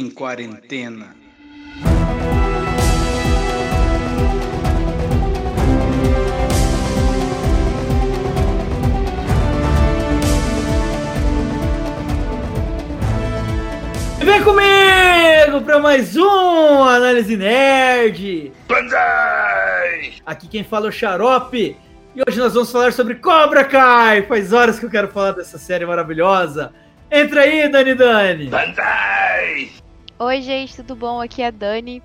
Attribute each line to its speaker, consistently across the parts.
Speaker 1: em quarentena.
Speaker 2: Vem comigo para mais um Análise Nerd!
Speaker 1: Banzai!
Speaker 2: Aqui quem fala é o Xarope e hoje nós vamos falar sobre Cobra Kai! Faz horas que eu quero falar dessa série maravilhosa. Entra aí, Dani Dani!
Speaker 1: Banzai!
Speaker 3: Oi, gente, tudo bom? Aqui é a Dani.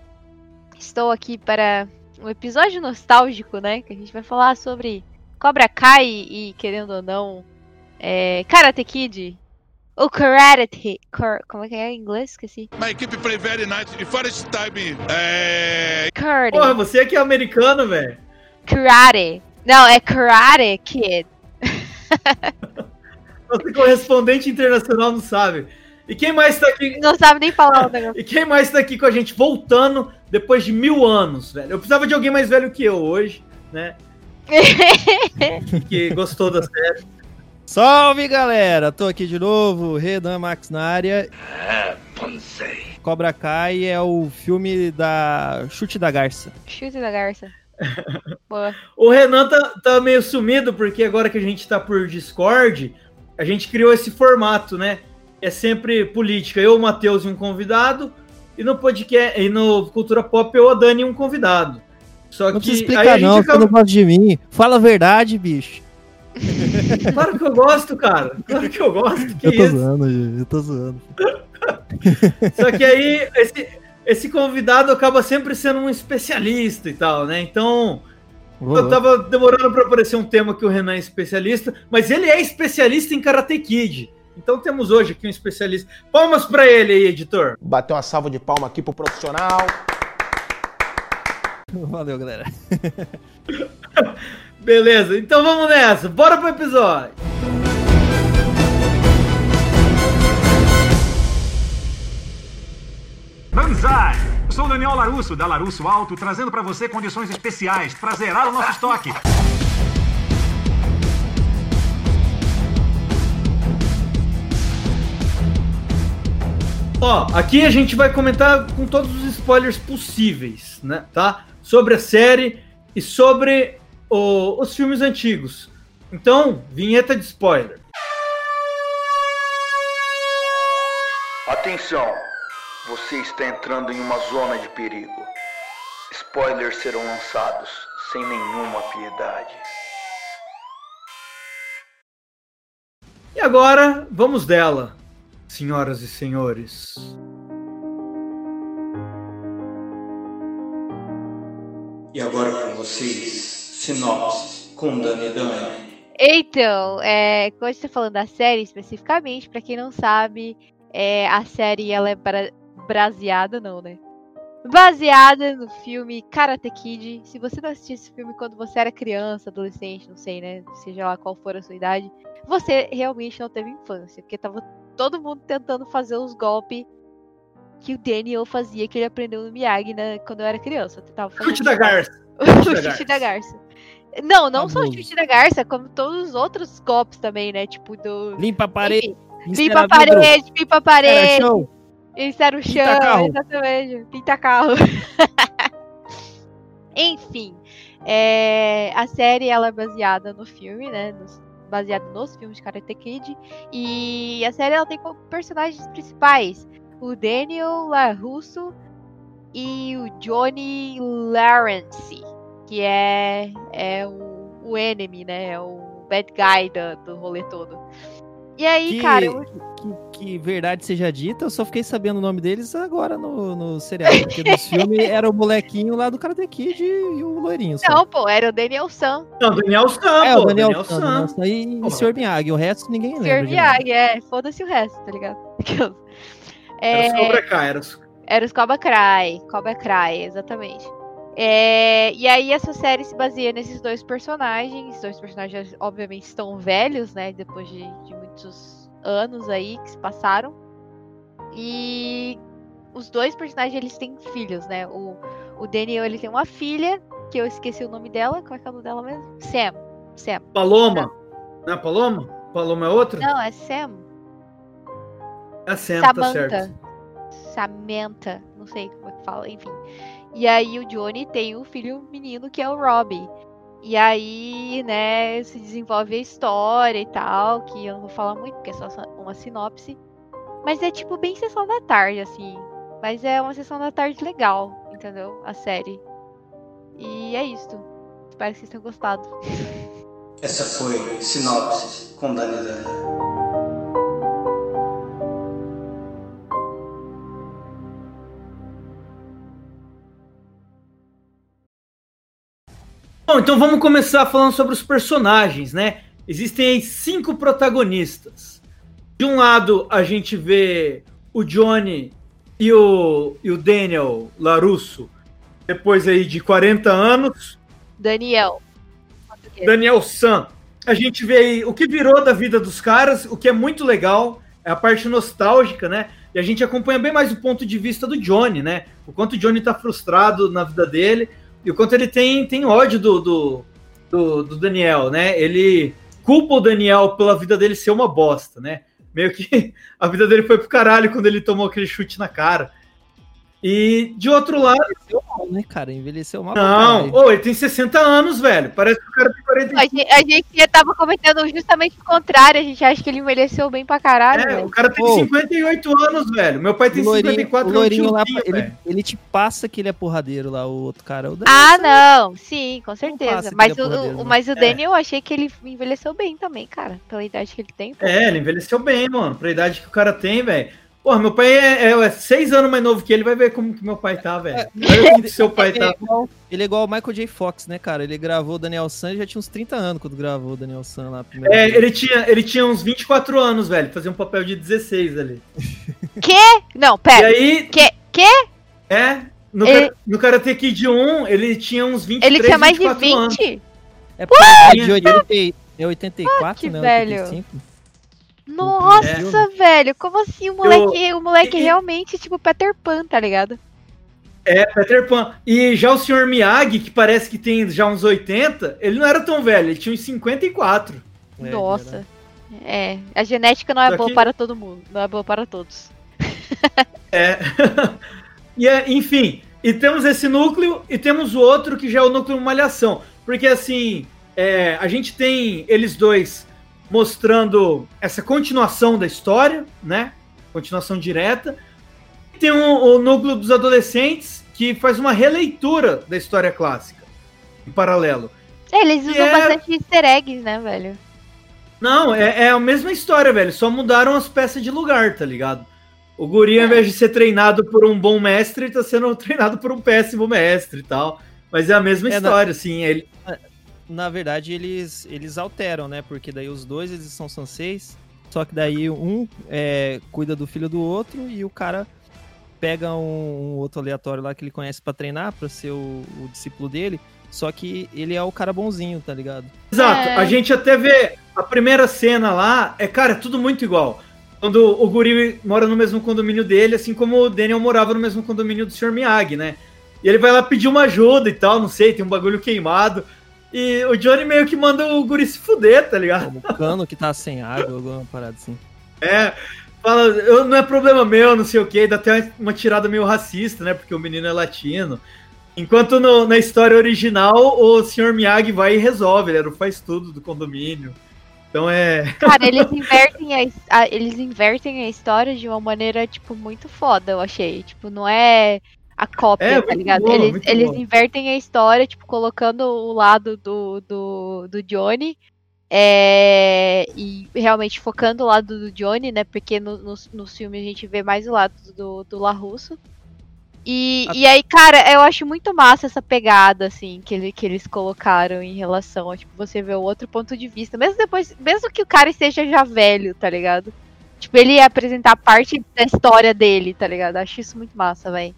Speaker 3: Estou aqui para um episódio nostálgico, né? Que a gente vai falar sobre Cobra Kai e, querendo ou não, é, Karate Kid. O Karate Cor, Como é que é em inglês? Esqueci.
Speaker 4: My equipe play very nice. E first time. É...
Speaker 2: Karate. Porra, você aqui é americano, velho.
Speaker 3: Karate. Não, é Karate Kid.
Speaker 2: Você correspondente internacional não sabe. E quem mais tá aqui.
Speaker 3: Não sabe nem falar o negócio.
Speaker 2: E quem mais tá aqui com a gente voltando depois de mil anos, velho? Eu precisava de alguém mais velho que eu hoje, né? que gostou da série.
Speaker 5: Salve galera, tô aqui de novo, Redan Max na área.
Speaker 1: É, Pansei.
Speaker 5: Cobra Kai é o filme da Chute da Garça.
Speaker 3: Chute da Garça.
Speaker 2: Boa. O Renan tá, tá meio sumido, porque agora que a gente tá por Discord, a gente criou esse formato, né? É sempre política, eu, o Matheus e um convidado, e no podcast, e no Cultura Pop eu, a Dani e um convidado.
Speaker 5: Só não que explicar não, acaba... não gosta de mim. Fala a verdade, bicho.
Speaker 2: Claro que eu gosto, cara. Claro que eu gosto. Que
Speaker 5: eu tô
Speaker 2: isso?
Speaker 5: zoando, eu tô zoando.
Speaker 2: Só que aí, esse, esse convidado acaba sempre sendo um especialista e tal, né? Então, eu tava demorando para aparecer um tema que o Renan é especialista, mas ele é especialista em Karate Kid. Então temos hoje aqui um especialista. Palmas para ele aí, editor.
Speaker 6: Bateu uma salva de palma aqui pro profissional.
Speaker 5: Valeu, galera.
Speaker 2: Beleza, então vamos nessa. Bora pro episódio.
Speaker 7: Banzai! Sou Daniel Larusso, da Larusso Alto, trazendo para você condições especiais para zerar o nosso estoque.
Speaker 2: Ó, aqui a gente vai comentar com todos os spoilers possíveis, né? Tá? Sobre a série e sobre o, os filmes antigos. Então, vinheta de spoiler.
Speaker 1: Atenção! Você está entrando em uma zona de perigo. Spoilers serão lançados sem nenhuma piedade.
Speaker 2: E agora, vamos dela, senhoras e senhores. E agora com vocês, Sinopse com Dani Dani.
Speaker 3: Então, é, quando você tá falando da série especificamente, para quem não sabe, é, a série ela é bra braseada, não, né? Baseada no filme Karate Kid. Se você não assistiu esse filme quando você era criança, adolescente, não sei, né? Seja lá qual for a sua idade, você realmente não teve infância, porque tava todo mundo tentando fazer os golpes que o Daniel fazia, que ele aprendeu no Miyagi né, quando eu era criança.
Speaker 2: Chute da garça.
Speaker 3: o chute da garça. Não, não só o chute da garça, como todos os outros golpes também, né? Tipo do.
Speaker 5: Limpa a parede.
Speaker 3: Limpa a parede, limpa a parede. Isso era o chão, Pinta carro. exatamente. Pinta carro. Enfim, é, a série ela é baseada no filme, né? Nos, baseada nos filmes de Karate Kid. E a série ela tem como personagens principais o Daniel LaRusso e o Johnny Lawrence que é, é o, o enemy, né? É o bad guy do, do rolê todo. E aí,
Speaker 5: que,
Speaker 3: cara. Eu...
Speaker 5: Que, que, verdade seja dita, eu só fiquei sabendo o nome deles agora no, no serial. Porque no filme era o molequinho lá do Karate Kid e o loirinho.
Speaker 3: Não, pô, era o Daniel San.
Speaker 2: Não, o Daniel San,
Speaker 5: é, o Daniel, Daniel San. Daniel San e o Sr. Miyagi. O resto ninguém lembra.
Speaker 3: Sr. Miyagi, é. Foda-se o resto, tá ligado?
Speaker 2: É, era os Cobra Kai, era os...
Speaker 3: Era os Cobra Kai. Cobra Kai, exatamente. É, e aí essa série se baseia nesses dois personagens. Os dois personagens, obviamente, estão velhos, né? Depois de, de muitos anos aí que se passaram. E os dois personagens, eles têm filhos, né? O, o Daniel, ele tem uma filha, que eu esqueci o nome dela. Qual é, é o nome dela mesmo? Sam. Sam.
Speaker 2: Paloma. Não é Paloma? Paloma é outra?
Speaker 3: Não, é Sam.
Speaker 2: É Sam, Samantha. tá certo.
Speaker 3: Samantha, não sei como é que fala, enfim. E aí o Johnny tem um filho menino que é o Robbie. E aí, né, se desenvolve a história e tal, que eu não vou falar muito, porque é só uma sinopse. Mas é tipo bem sessão da tarde, assim. Mas é uma sessão da tarde legal, entendeu? A série. E é isso. Espero que vocês tenham gostado.
Speaker 8: Essa foi Sinopse com Dani Dani.
Speaker 2: Bom, então vamos começar falando sobre os personagens, né? Existem aí cinco protagonistas. De um lado, a gente vê o Johnny e o, e o Daniel Larusso, depois aí de 40 anos.
Speaker 3: Daniel.
Speaker 2: Daniel San. A gente vê aí o que virou da vida dos caras, o que é muito legal, é a parte nostálgica, né? E a gente acompanha bem mais o ponto de vista do Johnny, né? O quanto o Johnny tá frustrado na vida dele e o quanto ele tem, tem ódio do, do, do, do Daniel, né? Ele culpa o Daniel pela vida dele ser uma bosta, né? Meio que a vida dele foi pro caralho quando ele tomou aquele chute na cara. E de outro lado.
Speaker 5: Envelheceu mal, né, cara? Envelheceu mal.
Speaker 2: Não, ô, ele tem 60 anos, velho. Parece que o cara tem 40
Speaker 3: A gente, a gente tava comentando justamente o contrário. A gente acha que ele envelheceu bem pra caralho.
Speaker 2: É,
Speaker 3: velho.
Speaker 2: o cara tem
Speaker 5: Ô.
Speaker 2: 58 anos, velho. Meu pai tem
Speaker 5: O loirinho,
Speaker 2: 54
Speaker 5: o loirinho lá, ele, ele te passa que ele é porradeiro lá, o outro cara. O Daniel
Speaker 3: Ah, não. Sim, com certeza. Mas
Speaker 5: é
Speaker 3: o, mas o
Speaker 2: É.
Speaker 3: Daniel, eu achei que ele envelheceu bem também, cara. Pela idade que ele tem. pô.
Speaker 2: É, ele envelheceu bem, mano. Pra idade que o cara tem, velho. Porra, meu pai é, é, é seis anos mais novo que ele, vai ver como que meu pai tá, velho. Como que seu pai
Speaker 5: Ele
Speaker 2: tá.
Speaker 5: é, igual, ele é igual o Michael J. Fox, né, cara? Ele gravou o Daniel San e já tinha uns 30 anos quando gravou o Daniel San lá.
Speaker 2: É,
Speaker 5: vez.
Speaker 2: ele tinha, ele tinha uns 24 anos, velho. Fazia um papel de 16 ali.
Speaker 3: Quê? Não,
Speaker 2: E
Speaker 3: pera.
Speaker 2: aí,
Speaker 3: Que, que?
Speaker 2: é, no,
Speaker 3: Ele-
Speaker 2: no Karate Kid 1, ele tinha uns 23,
Speaker 3: Ele tinha mais de
Speaker 2: 24 anos.
Speaker 3: 20?
Speaker 5: É porque a
Speaker 2: Tinha-
Speaker 5: de hoje ele tem, é 84,
Speaker 3: que
Speaker 5: né?
Speaker 3: velho.
Speaker 5: 85.
Speaker 3: Nossa, velho. Como assim? O moleque, o moleque
Speaker 2: e-
Speaker 3: realmente, tipo, Peter Pan, tá ligado?
Speaker 2: É, Peter Pan. E já o Sr. Miyagi, que parece que tem já uns 80, ele não era tão velho, ele tinha uns 54.
Speaker 5: É,
Speaker 3: Nossa. É, a genética não é
Speaker 2: Só
Speaker 3: boa
Speaker 2: que-
Speaker 3: para todo mundo, não é boa para todos.
Speaker 2: É. e é, enfim, e temos esse núcleo e temos o outro que já é o núcleo malhação. Porque assim, é, a gente tem eles dois mostrando essa continuação da história, né? Continuação direta. E tem o, o núcleo dos adolescentes que faz uma releitura da história clássica em paralelo.
Speaker 3: É, eles usam
Speaker 2: é-
Speaker 3: bastante easter eggs, né, velho?
Speaker 2: Não, é, é a mesma história, velho. Só mudaram as peças de lugar, tá ligado? O guri, ao invés de ser treinado por um bom mestre, tá sendo treinado por um péssimo mestre e tal. Mas é a mesma
Speaker 5: É,
Speaker 2: história, assim. Ele...
Speaker 5: Na verdade, eles, eles alteram, né? Porque daí os dois, eles são sanseis. Só que daí um é, cuida do filho do outro e o cara pega um, um outro aleatório lá que ele conhece pra treinar, pra ser o, o discípulo dele. Só que ele é o cara bonzinho, tá ligado?
Speaker 2: Exato.
Speaker 3: É.
Speaker 2: A gente até vê a primeira cena lá. É, cara, é tudo muito igual. Quando o guri mora no mesmo condomínio dele, assim como o Daniel morava no mesmo condomínio do Sr. Miyagi, né? E ele vai lá pedir uma ajuda e tal, não sei, tem um bagulho queimado. E o Johnny meio que manda o guri se fuder, tá ligado?
Speaker 5: Como o cano que tá sem água, alguma parada assim.
Speaker 2: É, fala, eu, não é problema meu, não sei o que, dá até uma, tirada meio racista, né? Porque o menino é latino. Enquanto no- na história original, o Sr. Miyagi vai e resolve, ele era o faz tudo do condomínio. Então é.
Speaker 3: Cara, eles invertem a, a- eles invertem a história de uma maneira, tipo, muito foda, eu achei. Tipo, não é a cópia,
Speaker 2: É,
Speaker 3: tá ligado?
Speaker 2: boa,
Speaker 3: eles eles invertem a história, tipo, colocando o lado do, do, do Johnny. é, e realmente focando o lado do Johnny, né? Porque no, nos, nos filmes a gente vê mais o lado do, do LaRusso. E,
Speaker 5: A-
Speaker 3: e aí, cara, eu acho muito massa essa pegada, assim, que, ele, que eles colocaram em relação a, tipo, você ver o outro ponto de vista. Mesmo depois, mesmo que o cara esteja já velho, tá ligado? Tipo, ele ia apresentar parte da história dele, tá ligado? Acho isso muito massa, velho.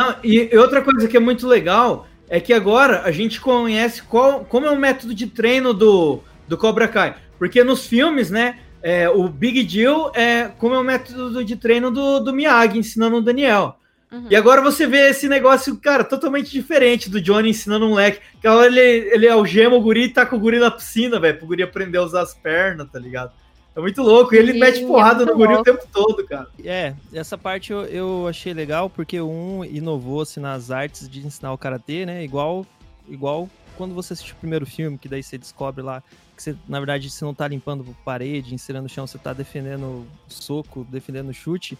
Speaker 2: Não, e, outra coisa que é muito legal é que agora a gente conhece qual, como é o método de treino do, do Cobra Kai. Porque nos filmes, né, é, o Big Deal é como é o método de treino do, do Miyagi ensinando o Daniel.
Speaker 3: Uhum.
Speaker 2: E agora você vê esse negócio, cara, totalmente diferente do Johnny ensinando um leque. Que ele, ele algema o guri e tá com o guri na piscina, velho, pro guri aprender a usar as pernas, tá ligado? É muito louco. E ele
Speaker 3: Sim,
Speaker 2: mete
Speaker 3: é
Speaker 2: porrada
Speaker 3: muito
Speaker 2: no guri o tempo todo, cara.
Speaker 5: É, essa parte eu, eu achei legal porque um inovou assim, nas artes de ensinar o karatê, né? Igual, igual quando você assiste o primeiro filme, que daí você descobre lá que você, na verdade, você não tá limpando parede, ensinando o chão, você tá defendendo soco, defendendo chute.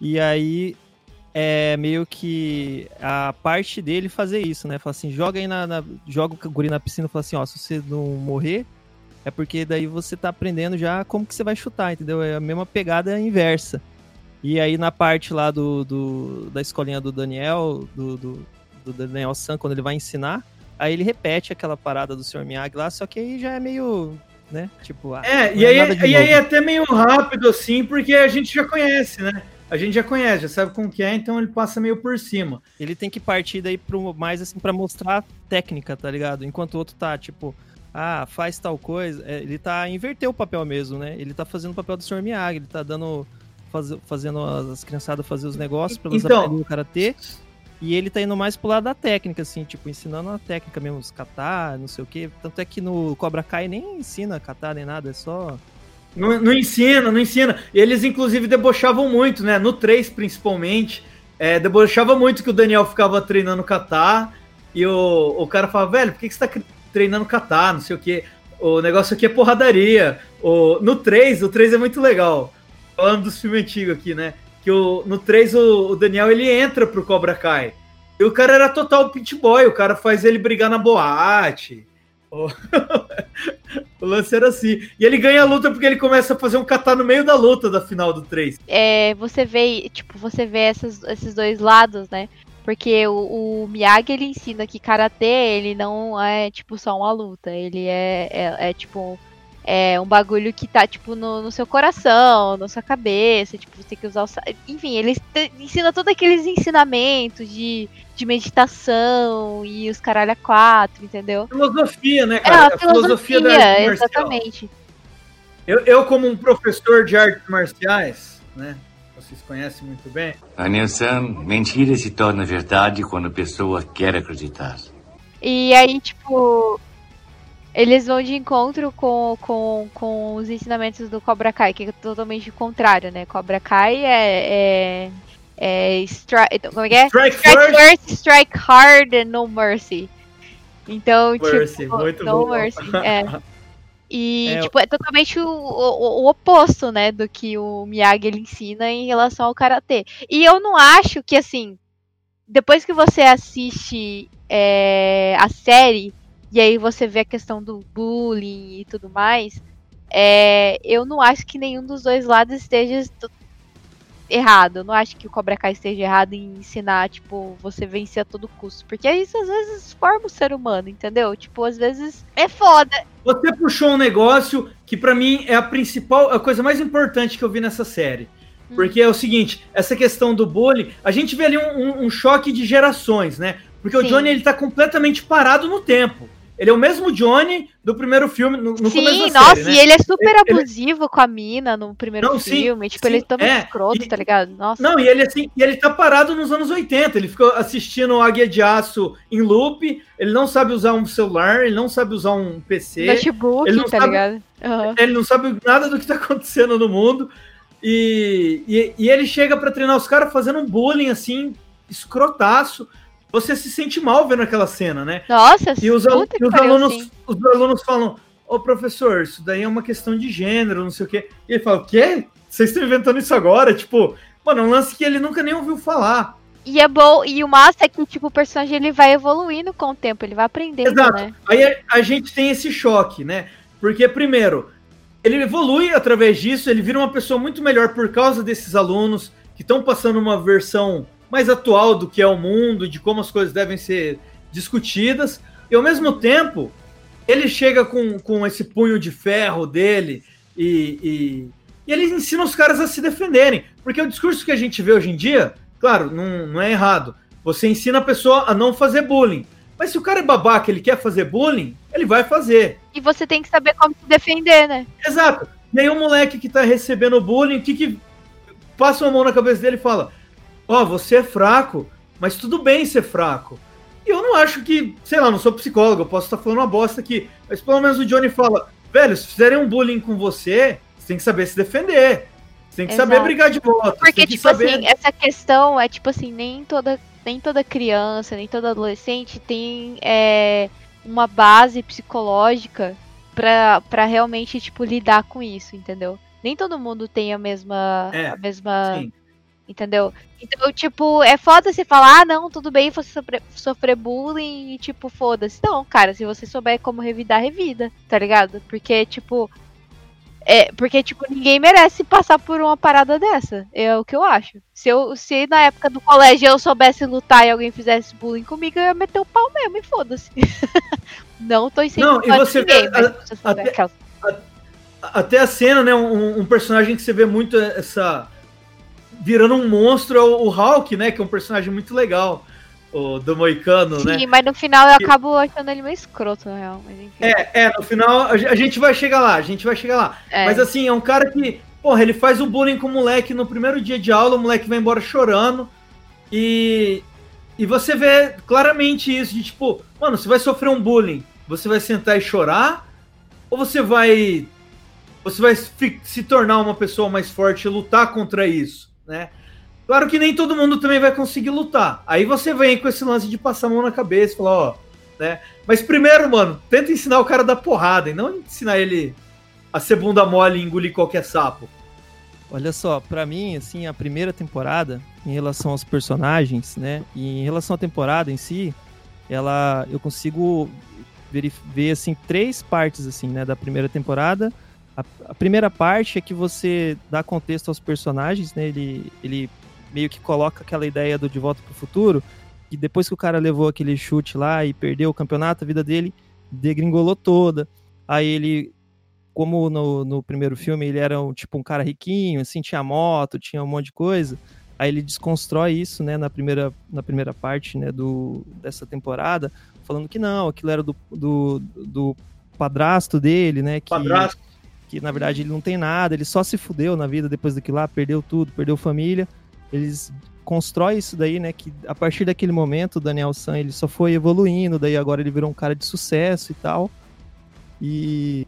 Speaker 5: E aí é meio que a parte dele fazer isso, né? Fala assim, joga aí na, na- joga o guri na piscina e fala assim, ó, se você não morrer, é porque daí você tá aprendendo já como que você vai chutar, entendeu? É a mesma pegada inversa. E aí na parte lá do, do- da escolinha do Daniel, do, do, do Daniel San, quando ele vai ensinar, aí ele repete aquela parada do Sr. Miyagi lá, só que aí já é meio, né? Tipo, ah,
Speaker 2: É,
Speaker 5: não
Speaker 2: e aí,
Speaker 5: de
Speaker 2: e aí é até meio rápido, assim, porque a gente já conhece, né? A gente já conhece, já sabe como que é, então ele passa meio por cima.
Speaker 5: ele tem que partir daí pro, mais assim pra mostrar técnica, tá ligado? Enquanto o outro tá, tipo, ah, faz tal coisa, é, ele tá inverteu o papel mesmo, né? Ele tá fazendo o papel do Sr. Miyagi, ele tá dando faz, fazendo as, as criançadas fazer os negócios pra elas
Speaker 2: Então-
Speaker 5: aprenderem o karatê. E ele tá indo mais pro lado da técnica, assim, tipo, ensinando a técnica mesmo, os katar, não sei o quê. Tanto é que no Cobra Kai nem ensina katar nem nada, é só.
Speaker 2: Não, não ensina, não ensina. Eles, inclusive, debochavam muito, né? No 3, principalmente. É, debochava muito que o Daniel ficava treinando kata e o, o cara falava, velho, por que, que você tá treinando kata? Não sei o quê. O negócio aqui é porradaria. O, no 3, o 3 é muito legal. Falando dos filmes antigos aqui, né? Que o, no 3 o, o Daniel ele entra pro Cobra Kai. E o cara era total pit boy, o cara faz ele brigar na boate. O, o lance era assim. E ele ganha a luta porque ele começa a fazer um kata no meio da luta da final do 3.
Speaker 3: é, você vê, tipo, você vê essas- esses dois lados, né? Porque o, o Miyagi, ele ensina que Karatê, ele não é, tipo, só uma luta. Ele é, é, é, tipo, é um bagulho que tá, tipo, no, no seu coração, na sua cabeça. Tipo, você tem que usar o... Enfim, ele ensina todos aqueles ensinamentos de, de meditação e os caralho a quatro, entendeu?
Speaker 2: Filosofia, né,
Speaker 3: É
Speaker 2: cara?
Speaker 3: uma filosofia,
Speaker 2: da arte marcial.
Speaker 3: exatamente.
Speaker 2: Eu, eu, como um professor de artes marciais, né? Vocês conhecem muito bem.
Speaker 9: Daniel-san, mentira se torna verdade quando a pessoa quer acreditar.
Speaker 3: E aí, tipo, eles vão de encontro com, com, com os ensinamentos do Cobra Kai, que é totalmente o contrário, né? Cobra Kai é. é, é stri- então, como é que é?
Speaker 2: Strike
Speaker 3: Strike
Speaker 2: first,
Speaker 3: first, strike hard and no mercy. Então,
Speaker 2: mercy.
Speaker 3: tipo,
Speaker 2: Muito
Speaker 3: no
Speaker 2: bom.
Speaker 3: mercy. É. E,
Speaker 5: É,
Speaker 3: tipo, é totalmente o, o, o oposto, né, do que o Miyagi ele ensina em relação ao Karatê. E eu não acho que, assim, depois que você assiste é, a série, e aí você vê a questão do bullying e tudo mais, é, eu não acho que nenhum dos dois lados esteja errado. Eu não acho que o Cobra Kai esteja errado em ensinar, tipo, você vencer a todo custo. Porque isso às vezes forma o ser humano, entendeu? Tipo, às vezes é foda.
Speaker 2: Você puxou um negócio que pra mim é a principal, a coisa mais importante que eu vi nessa série. Porque é o seguinte, essa questão do bullying, a gente vê ali um, um- um choque de gerações, né? Porque o
Speaker 3: Sim.
Speaker 2: Johnny ele tá completamente parado no tempo. Ele é o mesmo Johnny do primeiro filme, no, no começo
Speaker 3: Sim,
Speaker 2: da
Speaker 3: nossa,
Speaker 2: série, né?
Speaker 3: e ele é super
Speaker 2: Ele- ele-
Speaker 3: abusivo com a mina no primeiro
Speaker 2: Não, sim,
Speaker 3: filme. tipo,
Speaker 2: sim,
Speaker 3: ele é totalmente
Speaker 2: é,
Speaker 3: escroto,
Speaker 2: e-
Speaker 3: tá ligado? Nossa.
Speaker 2: Não, e ele assim, e ele tá parado nos anos 80. Ele ficou assistindo Águia de Aço em loop. Ele não sabe usar um celular, ele não sabe usar um PC.
Speaker 3: notebook,
Speaker 2: ele não
Speaker 3: tá
Speaker 2: sabe-
Speaker 3: ligado? Aham.
Speaker 2: Ele não sabe nada do que tá acontecendo no mundo. E, e, e ele chega pra treinar os caras fazendo um bullying assim, escrotaço. Você se sente mal vendo aquela cena, né?
Speaker 3: Nossa,
Speaker 2: E os,
Speaker 3: puta
Speaker 2: e os alunos,
Speaker 3: sim.
Speaker 2: os alunos falam: Ô professor, isso daí é uma questão de gênero, não sei o quê. E ele fala: O quê? Vocês estão inventando isso agora? Tipo, mano, é um lance que ele nunca nem ouviu falar.
Speaker 3: E é bom, e o massa é que, tipo, o personagem ele vai evoluindo com o tempo, ele vai aprendendo,
Speaker 2: Exato.
Speaker 3: né?
Speaker 2: Aí a, a gente tem esse choque, né? Porque, primeiro, ele evolui através disso, ele vira uma pessoa muito melhor por causa desses alunos que estão passando uma versão mais atual do que é o mundo, de como as coisas devem ser discutidas. E ao mesmo tempo, ele chega com, com esse punho de ferro dele e, e, e ele ensina os caras a se defenderem. Porque o discurso que a gente vê hoje em dia, claro, não, não é errado. Você ensina a pessoa a não fazer bullying. Mas se o cara é babaca, ele quer fazer bullying, ele vai fazer.
Speaker 3: E você tem que saber como se defender, né?
Speaker 2: Exato. E aí o moleque que tá recebendo bullying, o que que passa uma mão na cabeça dele e fala: Ó, você é fraco, mas tudo bem ser fraco. E eu não acho que, sei lá, não sou psicólogo, eu posso estar falando uma bosta aqui, mas pelo menos o Johnny fala: velho, se fizerem um bullying com você, Você tem que saber se defender. Você tem que
Speaker 3: Exato.
Speaker 2: saber brigar de volta.
Speaker 3: Porque, tipo
Speaker 2: saber...
Speaker 3: assim, essa questão é tipo assim, nem toda, nem toda criança, nem todo adolescente tem é, uma base psicológica pra, pra realmente, tipo, lidar com isso, entendeu? Nem todo mundo tem a mesma.
Speaker 2: É,
Speaker 3: a mesma.
Speaker 2: sim.
Speaker 3: Entendeu? Então, tipo, é foda você falar, ah, não, tudo bem você sofrer, sofrer bullying e, tipo, foda-se. Não, cara, se você souber como revidar, revida, tá ligado? Porque, tipo. É, porque, tipo, ninguém merece passar por uma parada dessa. É o que eu acho. Se, eu, se na época do colégio eu soubesse lutar e alguém fizesse bullying comigo, eu ia meter o pau mesmo e foda-se. não tô
Speaker 2: Não, e
Speaker 3: incentivando
Speaker 2: você
Speaker 3: ninguém,
Speaker 2: vê,
Speaker 3: mas
Speaker 2: a-
Speaker 3: se você souber
Speaker 2: até- Até a cena, né? Um, um personagem que você vê muito essa. Virando um monstro é o, o Hulk, né? Que é um personagem muito legal. O do Moicano, né?
Speaker 3: Sim, mas no final eu acabo achando ele meio escroto, na real.
Speaker 2: É, é, no final a ge- a gente vai chegar lá, a gente vai chegar lá.
Speaker 3: É.
Speaker 2: Mas assim, é um cara que, porra, ele faz o bullying com o moleque no primeiro dia de aula, o moleque vai embora chorando. E, e você vê claramente isso, de tipo, mano, você vai sofrer um bullying, você vai sentar e chorar? Ou você vai. Você vai se tornar uma pessoa mais forte e lutar contra isso, né? Claro que nem todo mundo também vai conseguir lutar. Aí você vem com esse lance de passar a mão na cabeça e falar, ó, né? Mas primeiro, mano, tenta ensinar o cara da porrada e não ensinar ele a ser bunda mole e engolir qualquer sapo.
Speaker 5: Olha só, pra mim, assim, a primeira temporada, em relação aos personagens, né, e em relação à temporada em si, ela, eu consigo verif- ver, assim, três partes, assim, né, da primeira temporada. A, a primeira parte é que você dá contexto aos personagens, né, ele, ele meio que coloca aquela ideia do De Volta pro Futuro, que depois que o cara levou aquele chute lá e perdeu o campeonato, a vida dele degringolou toda. Aí ele como no, no primeiro filme ele era um, tipo um cara riquinho, assim, tinha moto, tinha um monte de coisa. Aí ele desconstrói isso, né, na primeira, na primeira parte, né, do, dessa temporada, falando que não, aquilo era do, do, do padrasto dele, né, que,
Speaker 2: Padrasto.
Speaker 5: Que na verdade ele não tem nada, ele só se fudeu na vida depois daquilo lá, perdeu tudo, perdeu família. Eles constroem isso daí, né, que a partir daquele momento o Daniel San, ele só foi evoluindo, daí agora ele virou um cara de sucesso e tal. E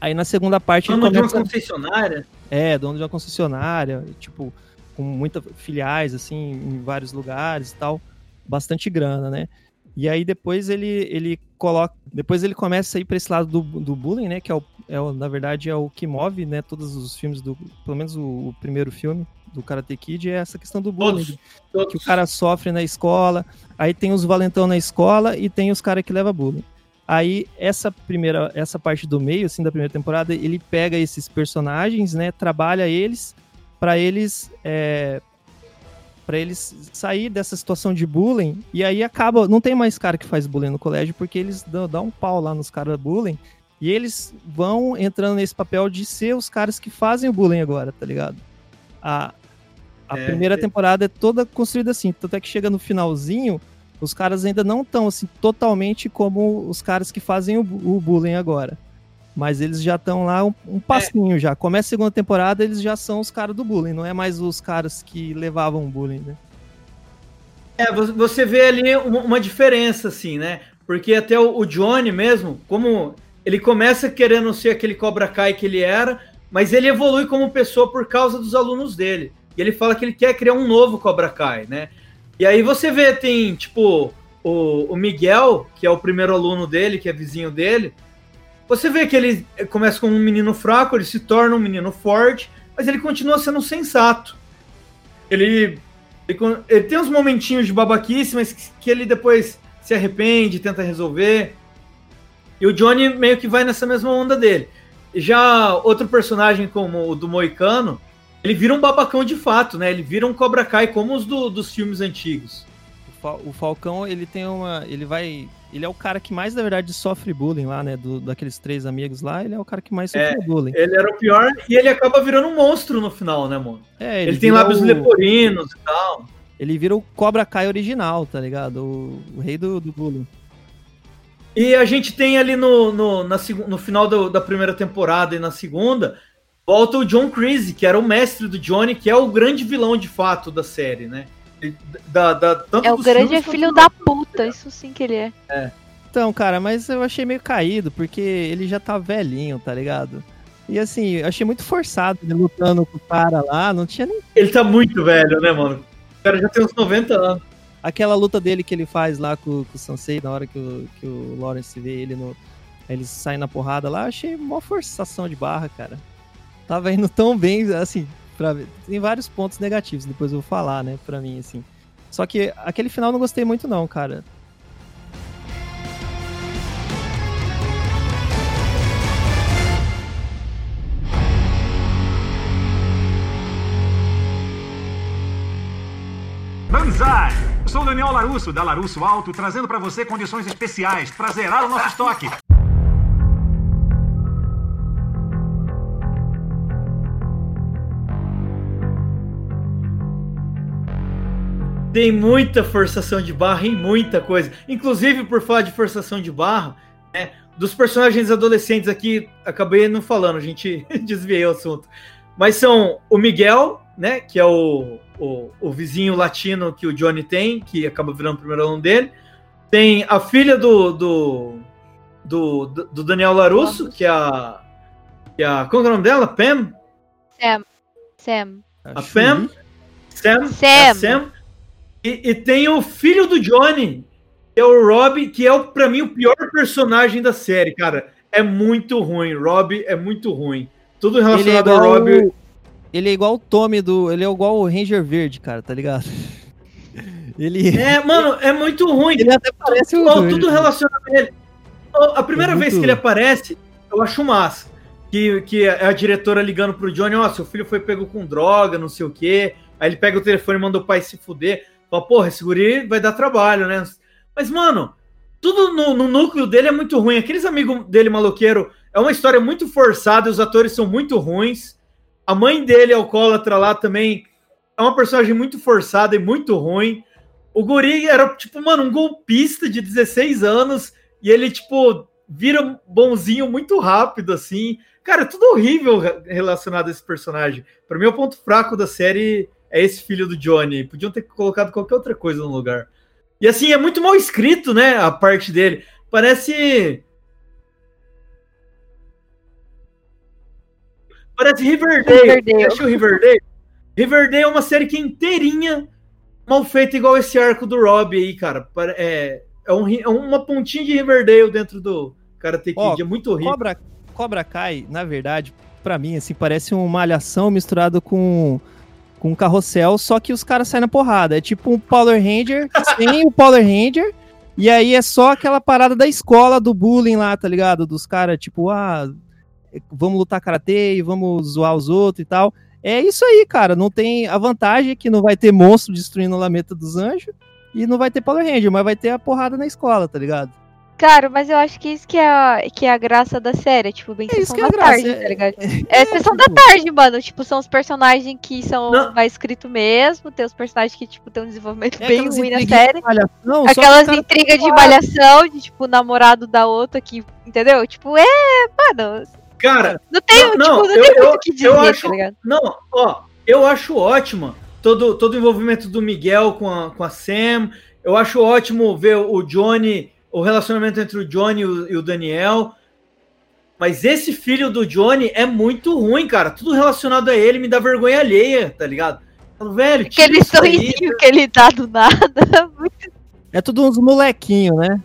Speaker 5: Aí na segunda parte
Speaker 2: Dono
Speaker 5: ele
Speaker 2: de uma
Speaker 5: começa...
Speaker 2: concessionária.
Speaker 5: É, dono de uma concessionária, tipo, com muitas filiais, assim, em vários lugares e tal. Bastante grana, né? E aí depois ele, ele coloca. Depois ele começa a ir pra esse lado do, do bullying, né? Que é, o, é o, na verdade, é o que move, né? Todos os filmes do. Pelo menos o, o primeiro filme do Karate Kid é essa questão do bullying.
Speaker 2: Todos, todos.
Speaker 5: Que o cara sofre na escola. Aí tem os valentão na escola e tem os caras que levam bullying. Aí, essa primeira, essa parte do meio, assim, da primeira temporada, ele pega esses personagens, né, trabalha eles para eles é, para eles sair dessa situação de bullying e aí acaba, não tem mais cara que faz bullying no colégio porque eles dão, dão um pau lá nos caras bullying e eles vão entrando nesse papel de ser os caras que fazem o bullying agora, tá ligado? A, a
Speaker 2: É,
Speaker 5: primeira
Speaker 2: é.
Speaker 5: temporada é toda construída assim, tanto é que chega no finalzinho os caras ainda não estão assim totalmente como os caras que fazem o, o bullying agora. Mas eles já estão lá um, um passinho já. Começa a segunda temporada, eles já são os caras do bullying, não é mais os caras que levavam o bullying, né?
Speaker 2: É, vo- você vê ali uma, diferença, assim, né? Porque até o Johnny mesmo, como ele começa querendo ser aquele Cobra Kai que ele era, mas ele evolui como pessoa por causa dos alunos dele. E ele fala que ele quer criar um novo Cobra Kai, né? E aí você vê, tem, tipo, o, o Miguel, que é o primeiro aluno dele, que é vizinho dele. Você vê que ele começa como um menino fraco, ele se torna um menino forte, mas ele continua sendo sensato. Ele ele, ele tem uns momentinhos de babaquice, mas que, que ele depois se arrepende, tenta resolver. E o Johnny meio que vai nessa mesma onda dele. Já outro personagem como o do Moicano, ele vira um babacão de fato, né? Ele vira um Cobra Kai como os do- dos filmes antigos.
Speaker 5: O Falcão, ele tem uma. Ele vai. Ele é o cara que mais, na verdade, sofre bullying lá, né? Do, daqueles três amigos lá, ele é o cara que mais sofre
Speaker 2: É,
Speaker 5: bullying.
Speaker 2: Ele era o pior e ele acaba virando um monstro no final, né, mano?
Speaker 5: É,
Speaker 2: Ele, tem
Speaker 5: vira
Speaker 2: lábios
Speaker 5: o-
Speaker 2: leporinos e tal.
Speaker 5: Ele vira o Cobra Kai original, tá ligado? O, o rei do, do bullying.
Speaker 2: E a gente tem ali no, no, na, no final do- da primeira temporada e na segunda, volta o John Creasy, que era o mestre do Johnny, que é o grande vilão de fato da série, né? Da, da, tanto
Speaker 3: É o grande
Speaker 2: filmes quanto
Speaker 3: filho da puta, isso sim que ele é.
Speaker 5: Então, cara, mas eu achei meio caído, porque ele já tá velhinho, tá ligado? E assim, eu achei muito forçado ele lutando com o cara lá, não tinha nem.
Speaker 2: Ele tá muito velho, né, mano? O cara já tem uns 90 anos.
Speaker 5: Aquela luta dele que ele faz lá com, com o Sansei, na hora que o, que o Lawrence vê ele no. Eles saem na porrada lá, achei uma forçação de barra, cara. Tava indo tão bem, assim, tem vários pontos negativos, depois eu vou falar, né, pra mim, assim. Só que aquele final eu não gostei muito, não, cara.
Speaker 7: Banzai! Sou Daniel Larusso, da Larusso Alto, trazendo para você condições especiais para zerar o nosso estoque.
Speaker 2: Tem muita forçação de barra em muita coisa. Inclusive, por falar de forçação de barra, né, dos personagens adolescentes aqui, acabei não falando, a gente desviei o assunto. Mas são o Miguel, né, que é o, o, o, vizinho latino que o Johnny tem, que acaba virando o primeiro aluno dele. Tem a filha do, do, do, do Daniel Larusso, que é a, que é a. Como é o nome dela? Pam?
Speaker 3: Sam. Sam.
Speaker 2: A Pam? Sam.
Speaker 3: Sam.
Speaker 2: Sam. E, e, tem o filho do Johnny, que é o Rob, que é, para mim, o pior personagem da série, cara. É muito ruim. Rob é muito ruim. Tudo relacionado
Speaker 5: é
Speaker 2: ao Rob.
Speaker 5: Ele é igual o Tommy do. Ele é igual o Ranger Verde, cara, tá ligado?
Speaker 2: Ele. É, mano, é muito ruim.
Speaker 5: Ele até parece
Speaker 2: tudo, o. Tudo relacionado a ele. A primeira é vez que ele aparece, eu acho massa. Que, que é a diretora ligando pro Johnny: Ó, oh, seu filho foi pego com droga, não sei o quê. Aí ele pega o telefone e manda o pai se fuder. Fala, porra, esse guri vai dar trabalho, né? Mas, mano, tudo no, no núcleo dele é muito ruim. Aqueles amigos dele maloqueiro é uma história muito forçada, os atores são muito ruins. A mãe dele, alcoólatra lá também, é uma personagem muito forçada e muito ruim. O guri era, tipo, mano, um golpista de 16 anos e ele, tipo, vira bonzinho muito rápido, assim. Cara, é tudo horrível relacionado a esse personagem. Para mim, o ponto fraco da série é esse filho do Johnny. Podiam ter colocado qualquer outra coisa no lugar. E assim, é muito mal escrito, né? A parte dele. Parece. Parece Riverdale. Riverdale. Assistiu Riverdale? Riverdale é uma série que é inteirinha mal feita, igual esse arco do Rob aí, cara. É, é, um, é uma pontinha de Riverdale dentro do Karate Kid. Oh, é muito horrível.
Speaker 5: Cobra, Cobra Kai, na verdade, para mim, assim, parece uma malhação misturada com com um carrossel, só que os caras saem na porrada. É tipo um Power Ranger sem o Power Ranger. E aí é só aquela parada da escola do bullying lá, tá ligado? Dos caras, tipo, ah, vamos lutar karatê e vamos zoar os outros e tal. É isso aí, cara. Não tem a vantagem é que não vai ter monstro destruindo a lameta dos anjos e não vai ter Power Ranger, mas vai ter a porrada na escola, tá ligado?
Speaker 3: Cara, mas eu acho que isso que é a, que é a graça da série, tipo, bem é sessão da é tarde, tá ligado? É, é sessão da tarde, mano. Tipo, são os personagens que são não. mais escritos mesmo, tem os personagens que, tipo, tem um desenvolvimento é bem ruim na série. Malhação, aquelas intrigas de malhação, de, tipo, namorado da outra que, entendeu? Tipo, é, mano.
Speaker 2: Cara,
Speaker 3: não tem, não, tipo, não, não eu, tem muito o que dizer, eu
Speaker 2: acho,
Speaker 3: tá ligado?
Speaker 2: Não, ó, eu acho ótimo todo, todo o envolvimento do Miguel com a, com a Sam. Eu acho ótimo ver o Johnny o relacionamento entre o Johnny e o Daniel. Mas esse filho do Johnny é muito ruim, cara. Tudo relacionado a ele me dá vergonha alheia, tá ligado? Velho,
Speaker 3: Aquele sorrisinho que ele dá do nada.
Speaker 5: É tudo uns molequinhos, né?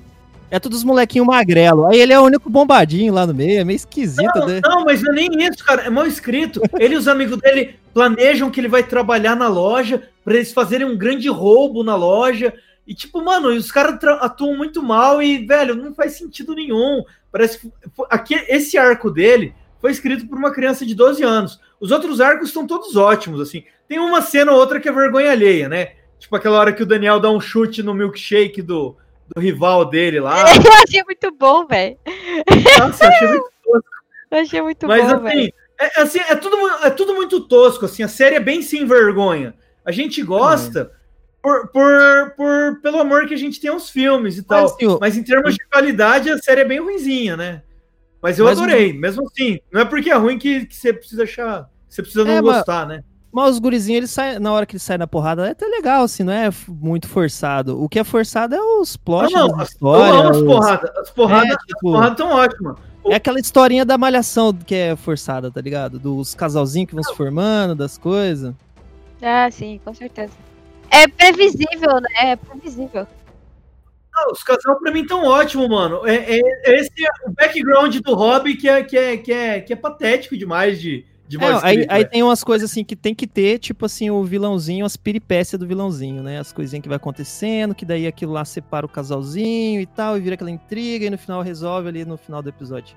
Speaker 5: É tudo os molequinhos magrelo. Aí ele é o único bombadinho lá no meio, é meio esquisito.
Speaker 2: Não,
Speaker 5: né?
Speaker 2: não mas não é nem isso, cara. É mal escrito. Ele e os amigos dele planejam que ele vai trabalhar na loja para eles fazerem um grande roubo na loja. E, tipo, mano, os caras atuam muito mal e, velho, não faz sentido nenhum. Parece que aqui, esse arco dele foi escrito por uma criança de 12 anos. Os outros arcos estão todos ótimos, assim. Tem uma cena ou outra que é vergonha alheia, né? Tipo aquela hora que o Daniel dá um chute no milkshake do, do rival dele lá.
Speaker 3: Eu achei muito bom, velho.
Speaker 2: Nossa, eu achei muito tosco.
Speaker 3: Eu achei muito
Speaker 2: Mas,
Speaker 3: bom,
Speaker 2: assim, é, assim é, tudo, é tudo muito tosco, assim. A série é bem sem vergonha. A gente gosta... Hum por, por, por, pelo amor que a gente tem aos filmes e tal. Mas, assim, Mas em termos de qualidade, a série é bem ruinzinha, né? Mas eu Mas adorei, mesmo assim. Não é porque é ruim que, que você precisa achar. Você precisa não é, gostar, né?
Speaker 5: Mas os gurizinhos, eles saem, na hora que eles saem na porrada, é até legal, assim, não é muito forçado. O que é forçado é os plots
Speaker 2: Não, não,
Speaker 5: das
Speaker 2: as, eu amo
Speaker 5: histórias.
Speaker 2: as
Speaker 5: os-
Speaker 2: porradas. As porradas
Speaker 5: É, tipo,
Speaker 2: porradas tão ótimas.
Speaker 5: É aquela historinha da malhação que é forçada, tá ligado? Dos casalzinhos que vão se formando, das coisas.
Speaker 3: Ah, sim, com certeza. É previsível, né? É previsível.
Speaker 2: Não, os casal pra mim tão ótimo, mano. É, é- esse é o background do Hobby que é, que é, que é, que é patético demais de, de
Speaker 5: É,
Speaker 2: mal
Speaker 5: aí, aí
Speaker 2: velho.
Speaker 5: tem umas coisas assim que tem que ter, tipo assim, o vilãozinho, as peripécias do vilãozinho, né? As coisinhas que vai acontecendo, que daí aquilo lá separa o casalzinho e tal, e vira aquela intriga, e no final resolve ali no final do episódio.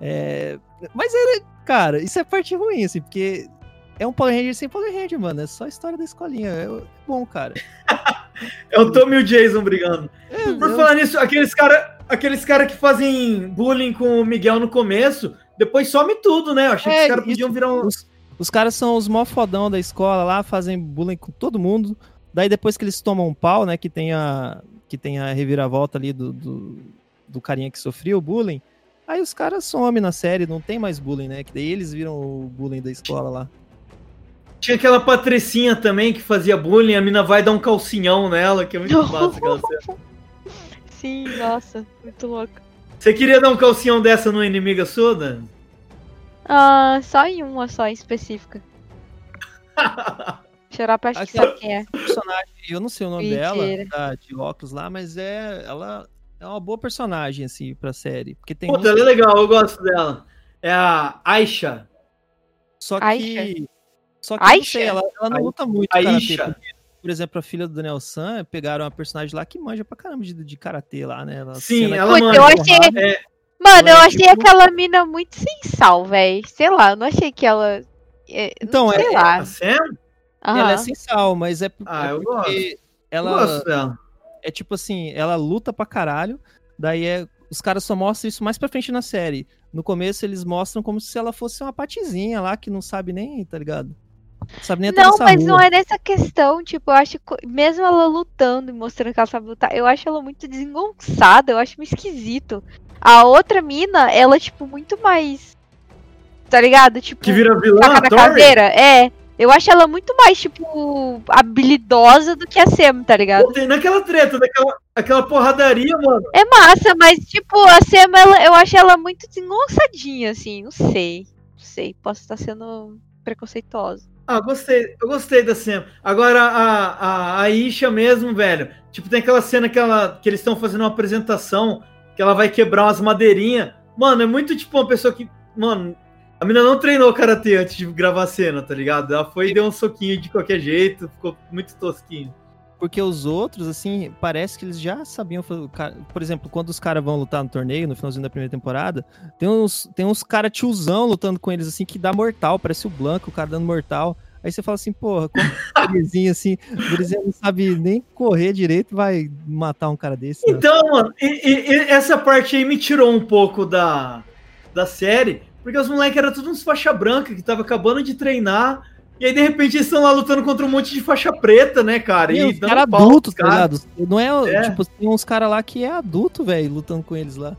Speaker 5: É... Mas, é, cara, isso é parte ruim, assim, porque é um Power Ranger sem Power Ranger, mano. É só a história da escolinha. É bom, cara.
Speaker 2: É o Tommy e o Jason brigando.
Speaker 5: É,
Speaker 2: Por falar nisso, aqueles cara, aqueles cara que fazem bullying com o Miguel no começo, depois some tudo, né? Eu achei que
Speaker 5: É,
Speaker 2: os caras podiam virar um.
Speaker 5: Os, os caras são os mó fodão da escola lá, fazem bullying com todo mundo. Daí depois que eles tomam um pau, né, que tem a, que tem a reviravolta ali do, do, do carinha que sofreu o bullying, aí os caras somem na série, não tem mais bullying, né, que daí eles viram o bullying da escola lá.
Speaker 2: Tinha aquela patricinha também que fazia bullying, a mina vai dar um calcinhão nela, que é muito aquela cena.
Speaker 3: Sim, nossa, muito louco.
Speaker 2: Você queria dar um calcinhão dessa no inimiga sua, Dan?
Speaker 3: Ah, só em uma só em específica. Chorar pra acho que sabe quem é.
Speaker 5: Personagem, eu não sei o nome
Speaker 3: Mentira.
Speaker 5: dela, da, de óculos lá, mas é ela é uma boa personagem assim pra série, porque tem
Speaker 2: Puta, ela é legal, eu gosto dela. É a Aisha.
Speaker 5: Só que.
Speaker 3: Aisha?
Speaker 5: Só que
Speaker 3: Aisha?
Speaker 5: sei, ela, ela não luta muito
Speaker 2: Aisha.
Speaker 5: karatê. porque, Por exemplo, a filha do Daniel San pegaram uma personagem lá que manja pra caramba de, de karatê lá, né? Ela
Speaker 2: Sim,
Speaker 5: cena
Speaker 2: ela
Speaker 3: Puta, eu
Speaker 2: manja.
Speaker 3: achei.
Speaker 2: É,
Speaker 3: Mano, eu
Speaker 5: é
Speaker 3: achei
Speaker 5: tipo-
Speaker 3: aquela mina muito sem sal, velho. Sei lá, eu não achei que ela. é,
Speaker 5: Então,
Speaker 3: sei
Speaker 5: é-
Speaker 3: lá.
Speaker 2: a Sam?
Speaker 3: Aham.
Speaker 5: Ela é sem sal, mas é,
Speaker 2: Ah,
Speaker 5: é
Speaker 2: eu
Speaker 5: porque
Speaker 2: Eu
Speaker 5: ela
Speaker 2: gosto dela.
Speaker 5: é tipo assim, ela luta pra caralho, daí é, os caras só mostram isso mais pra frente na série. No começo eles mostram como se ela fosse uma patizinha lá que não sabe nem, tá ligado? Não sabe nem
Speaker 3: Não, mas não
Speaker 5: rua.
Speaker 3: é nessa questão, tipo, eu acho que mesmo ela lutando e mostrando que ela sabe lutar, eu acho ela muito desengonçada, eu acho meio esquisito. A outra mina, ela, tipo, muito mais. Tá ligado? Tipo,
Speaker 2: Que vira vilã,
Speaker 3: na
Speaker 2: Tori?
Speaker 3: caveira. É. Eu acho ela muito mais, tipo, habilidosa do que a Sam, tá ligado?
Speaker 2: Pô, tem Naquela treta, daquela aquela porradaria, mano.
Speaker 3: É massa, mas, tipo, a Sam, ela, eu acho ela muito desengonçadinha, assim, não sei. Não sei, posso estar sendo preconceituosa.
Speaker 2: Ah, gostei, eu gostei da cena. Agora, a, a, a Isha mesmo, velho. Tipo, tem aquela cena que, ela, que eles estão fazendo uma apresentação, que ela vai quebrar umas madeirinhas. Mano, é muito tipo uma pessoa que. Mano, a menina não treinou karatê antes de gravar a cena, tá ligado? Ela foi e deu um soquinho de qualquer jeito, ficou muito tosquinho.
Speaker 5: Porque os outros, assim, parece que eles já sabiam. Por exemplo, quando os caras vão lutar no torneio, no finalzinho da primeira temporada, tem uns, tem uns caras tiozão lutando com eles, assim, que dá mortal. Parece o Blanco, o cara dando mortal. Aí você fala assim, porra, como um gurizinho assim, o gurizinho não sabe nem correr direito, vai matar um cara desse. né?
Speaker 2: Então, mano, e- e essa parte aí me tirou um pouco da, da série, porque os moleques eram todos uns faixa branca que tava acabando de treinar, e aí de repente eles estão lá lutando contra um monte de faixa preta, né, cara?
Speaker 5: E os
Speaker 2: dando
Speaker 5: caras adultos,
Speaker 2: pros
Speaker 5: tá ligado? Não é,
Speaker 2: É.
Speaker 5: tipo, tem uns caras lá que é adulto, velho, lutando com eles lá.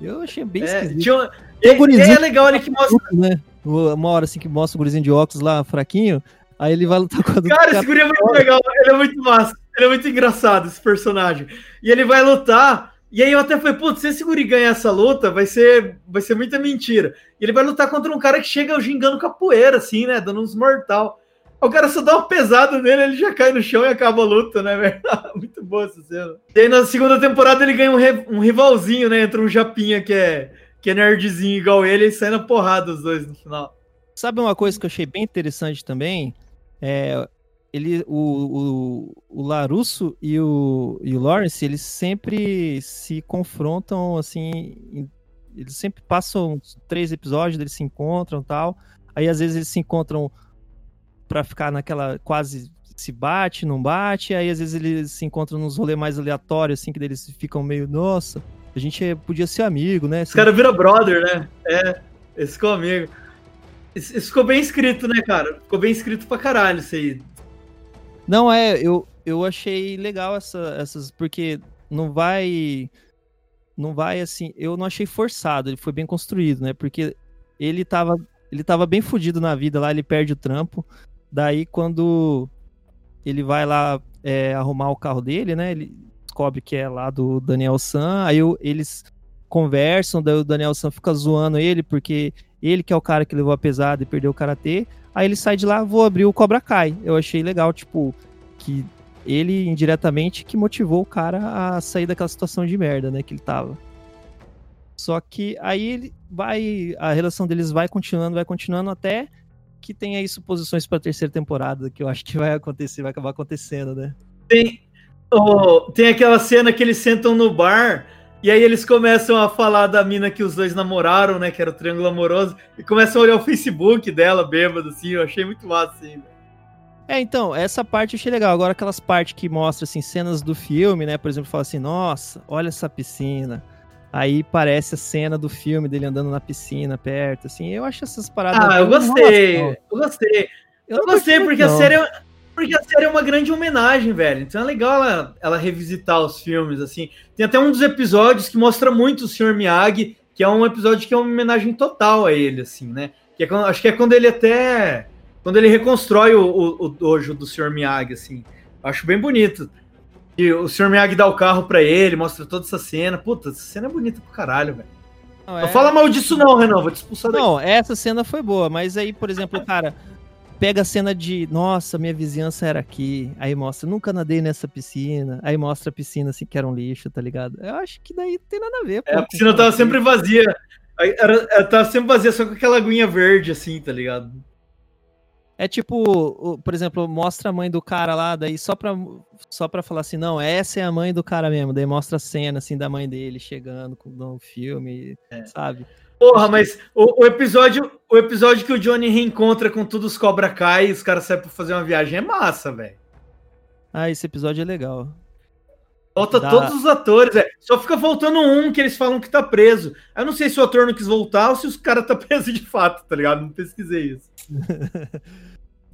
Speaker 5: Eu achei bem
Speaker 2: É,
Speaker 5: esquisito.
Speaker 2: tinha
Speaker 5: um
Speaker 2: e, e é legal ali que mostra.
Speaker 5: né? Uma hora assim que mostra o gurizinho de óculos lá, fraquinho, aí ele vai lutar com a adulto.
Speaker 2: Cara, esse guri é muito legal, ele é muito massa, ele é muito engraçado, esse personagem. E ele vai lutar, e aí eu até falei, putz, se esse guri ganhar essa luta, vai ser, vai ser muita mentira. E ele vai lutar contra um cara que chega gingando capoeira, assim, né, dando uns mortal. O cara só dá uma pesada nele, ele já cai no chão e acaba a luta, né, velho? Muito boa essa cena. E aí na segunda temporada ele ganha um, re- um rivalzinho, né, entre um japinha que é, que é nerdzinho igual ele, e sai na porrada os dois no final.
Speaker 5: Sabe uma coisa que eu achei bem interessante também? É, ele, o, o, o Larusso e o, e o Lawrence, eles sempre se confrontam, assim, eles sempre passam três episódios, eles se encontram tal. Aí às vezes eles se encontram pra ficar naquela quase se bate, não bate, aí às vezes eles se encontram nos rolês mais aleatórios, assim, que eles ficam meio, nossa, a gente é- podia ser amigo, né?
Speaker 2: Os caras viram brother, né? É, esse ficou amigo. Isso ficou bem escrito, né, cara? Ficou bem escrito pra caralho isso aí.
Speaker 5: Não, é, eu, eu achei legal essa, essas, porque não vai. Não vai assim. Eu não achei forçado, ele foi bem construído, né? Porque ele tava, ele tava bem fudido na vida lá, ele perde o trampo. Daí, quando ele vai lá é, arrumar o carro dele, né? Ele descobre que é lá do Daniel San. Aí o- eles conversam, daí o Daniel San fica zoando ele, porque ele que é o cara que levou a pesada e perdeu o karatê. Aí ele sai de lá, vou abrir o Cobra Kai. Eu achei legal, tipo, que ele indiretamente que motivou o cara a sair daquela situação de merda, né, que ele tava. Só que aí ele vai, a relação deles vai continuando, vai continuando até que tem aí suposições pra terceira temporada, que eu acho que vai acontecer, vai acabar acontecendo, né?
Speaker 2: Tem, oh, tem aquela cena que eles sentam no bar e aí eles começam a falar da mina que os dois namoraram, né? Que era o Triângulo Amoroso, e começam a olhar o Facebook dela, bêbado, assim. Eu achei muito massa, assim. velho.
Speaker 5: É, então, essa parte eu achei legal. Agora aquelas partes que mostram, assim, cenas do filme, né? Por exemplo, fala assim, nossa, olha essa piscina. Aí parece a cena do filme dele andando na piscina perto, assim. Eu acho essas paradas...
Speaker 2: Ah, eu gostei. Eu gostei. Eu,
Speaker 5: não
Speaker 2: gostei porque a,
Speaker 5: muito,
Speaker 2: série é, porque a série é uma grande homenagem, velho. Então é legal ela, ela revisitar os filmes, assim. Tem até um dos episódios que mostra muito o Sr. Miyagi, que é um episódio que é uma homenagem total a ele, assim, né? Que é quando- acho que é quando ele até. Quando ele reconstrói o, o, o dojo do Sr. Miyagi, assim. Acho bem bonito. E o Sr. Miyagi dá o carro pra ele, mostra toda essa cena. Puta, essa cena é bonita pro caralho, velho.
Speaker 5: Não,
Speaker 2: Não
Speaker 5: é-
Speaker 2: fala mal disso, não, Renan. Vou te expulsar daí.
Speaker 5: Não, essa cena foi boa, mas aí, por exemplo, cara, pega a cena de, nossa, minha vizinhança era aqui, aí mostra, nunca nadei nessa piscina, aí mostra a piscina assim que era um lixo, tá ligado? Eu acho que daí não tem nada a ver, pô.
Speaker 2: É, a piscina tava sempre vazia. Era, ela tava sempre vazia, só com aquela aguinha verde, assim, tá ligado?
Speaker 5: É tipo, por exemplo, mostra a mãe do cara lá, daí só pra, só pra falar assim, não, essa é a mãe do cara mesmo, daí mostra a cena, assim, da mãe dele chegando com- no filme, sabe?
Speaker 2: Porra, mas o, o episódio o episódio que o Johnny reencontra com todos os Cobra Kai e os caras saem pra fazer uma viagem é massa, velho.
Speaker 5: Ah, esse episódio é legal.
Speaker 2: Falta
Speaker 5: Dá-
Speaker 2: todos os atores, velho. Só fica faltando um que eles falam que tá preso. Eu não sei se o ator não quis voltar ou se os caras tá preso de fato, tá ligado? Não pesquisei isso.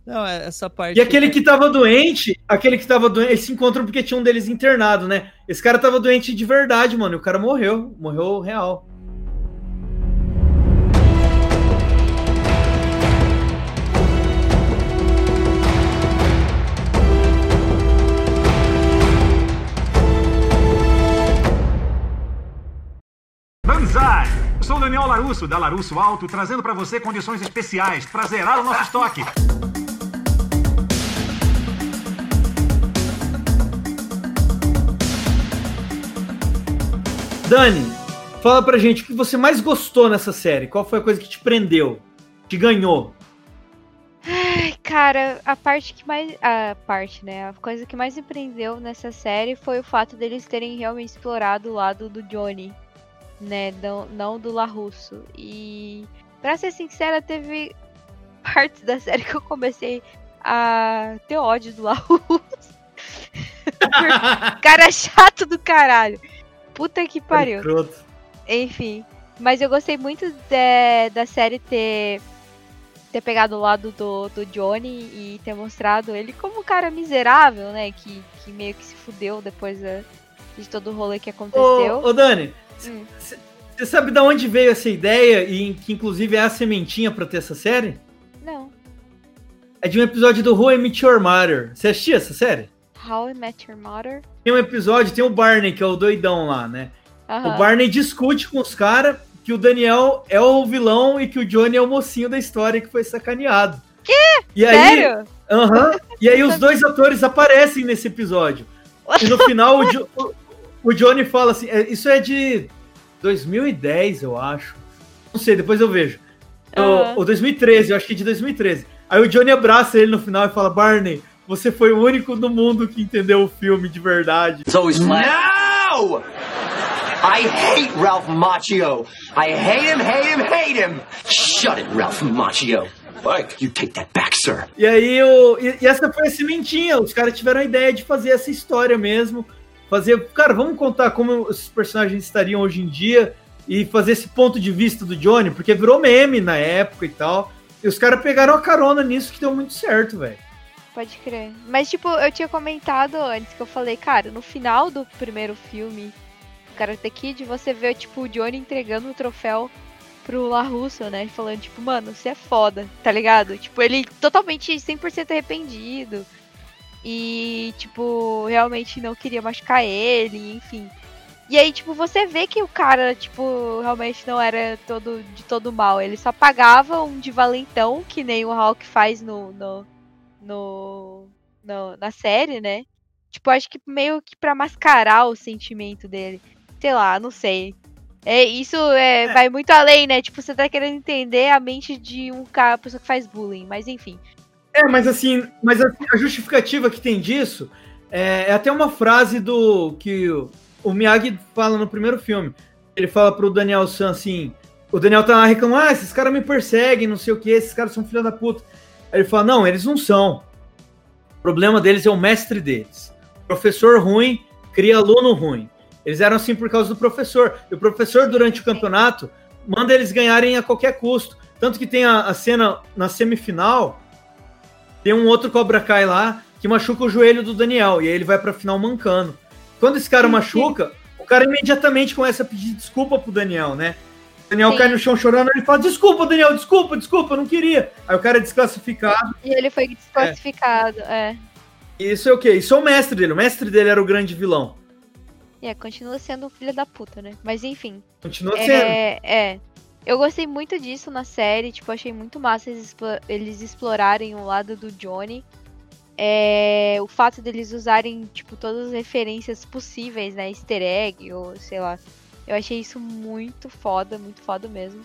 Speaker 5: Não, é- essa parte...
Speaker 2: E aquele que tava doente, aquele que tava doente, eles se encontram porque tinha um deles internado, né? Esse cara tava doente de verdade, mano. E o cara morreu. Morreu real.
Speaker 7: Eu sou o Daniel Larusso, da Larusso Alto, trazendo para você condições especiais para zerar o nosso estoque.
Speaker 2: Dani, fala pra gente o que você mais gostou nessa série. Qual foi a coisa que te prendeu? Te ganhou?
Speaker 3: Ai, cara, a parte que mais. A parte, né? A coisa que mais me prendeu nessa série foi o fato deles terem realmente explorado o lado do Johnny, né? Não, não do LaRusso. E, pra ser sincera, teve partes da série que eu comecei a ter ódio do LaRusso. Cara chato do caralho. Puta que pariu. Enfim. Mas eu gostei muito de- da série ter, ter pegado o lado do, do Johnny e ter mostrado ele como um cara miserável, né? Que, que meio que se fudeu depois da- de todo o rolê que aconteceu.
Speaker 2: Ô, ô Dani,
Speaker 3: Hum.
Speaker 2: você sabe de onde veio essa ideia e que inclusive é a sementinha pra ter essa série?
Speaker 3: Não.
Speaker 2: É de um episódio do Who I Met Your Mother. Você assistia essa série?
Speaker 3: How I Met Your Mother?
Speaker 2: Tem um episódio, tem o Barney, que é o doidão lá, né? O Barney discute com os caras que o Daniel é o vilão e que o Johnny é o mocinho da história que foi sacaneado.
Speaker 3: Quê?
Speaker 2: E aí,
Speaker 3: Sério?
Speaker 2: Aham. E aí os dois atores aparecem nesse episódio. E no final o, Jo- o- o Johnny fala assim, é, isso é de 2010, eu acho. Não sei, depois eu vejo.
Speaker 3: Aham.
Speaker 2: Ou 2013, eu acho que é de 2013. Aí o Johnny abraça ele no final e fala, Barney, você foi o único no mundo que entendeu o filme de verdade.
Speaker 10: It's always flat. No! I hate Ralph Macchio. I hate him, hate him, hate him. Shut it, Ralph Macchio. Mike, you take that back, sir.
Speaker 2: E aí, o, e, e essa foi a sementinha. Os caras tiveram a ideia de fazer essa história mesmo. Fazer, cara, vamos contar como esses personagens estariam hoje em dia e fazer esse ponto de vista do Johnny, porque virou meme na época e tal. E os caras pegaram a carona nisso que deu muito certo, velho.
Speaker 3: Pode crer. Mas, tipo, eu tinha comentado antes que eu falei, cara, no final do primeiro filme, Karate Kid, você vê, tipo, o Johnny entregando o troféu pro La Russo, né? Falando, tipo, mano, você é foda, tá ligado? Tipo, ele totalmente 100% arrependido. E, tipo, realmente não queria machucar ele, enfim. E aí, tipo, você vê que o cara, tipo, realmente não era todo de todo mal. Ele só pagava um de valentão, que nem o Hulk faz no, no, no, no na série, né? Tipo, acho que meio que pra mascarar o sentimento dele. Sei lá, não sei. É, isso é, é. vai muito além, né? Tipo, você tá querendo entender a mente de um cara, pessoa que faz bullying, mas enfim.
Speaker 2: É, mas assim, mas a, a justificativa que tem disso é, é, até uma frase do que o, o Miyagi fala no primeiro filme. Ele fala pro Daniel San assim: o Daniel tá lá reclamando, ah, esses caras me perseguem, não sei o que, esses caras são filha da puta. Ele fala: não, eles não são. O problema deles é o mestre deles. Professor ruim cria aluno ruim. Eles eram assim por causa do professor. E o professor, durante o campeonato, manda eles ganharem a qualquer custo. Tanto que tem a, a cena na semifinal tem um outro Cobra Kai lá que machuca o joelho do Daniel. E aí ele vai pra final mancando. Quando esse cara machuca, o cara imediatamente começa a pedir desculpa pro Daniel, né? O Daniel Sim. cai no chão chorando, ele fala: Desculpa, Daniel, desculpa, desculpa, eu não queria. Aí o cara é desclassificado.
Speaker 3: E ele foi desclassificado, é.
Speaker 2: é. Isso é o quê? Isso é o mestre dele. O mestre dele era o grande vilão.
Speaker 3: É, continua sendo um filho da puta, né? Mas enfim.
Speaker 2: Continua
Speaker 3: é,
Speaker 2: sendo.
Speaker 3: É. Eu gostei muito disso na série, tipo, achei muito massa eles, eles explorarem o lado do Johnny. É, o fato deles usarem, tipo, todas as referências possíveis, né? Easter egg, ou sei lá. Eu achei isso muito foda, muito foda mesmo.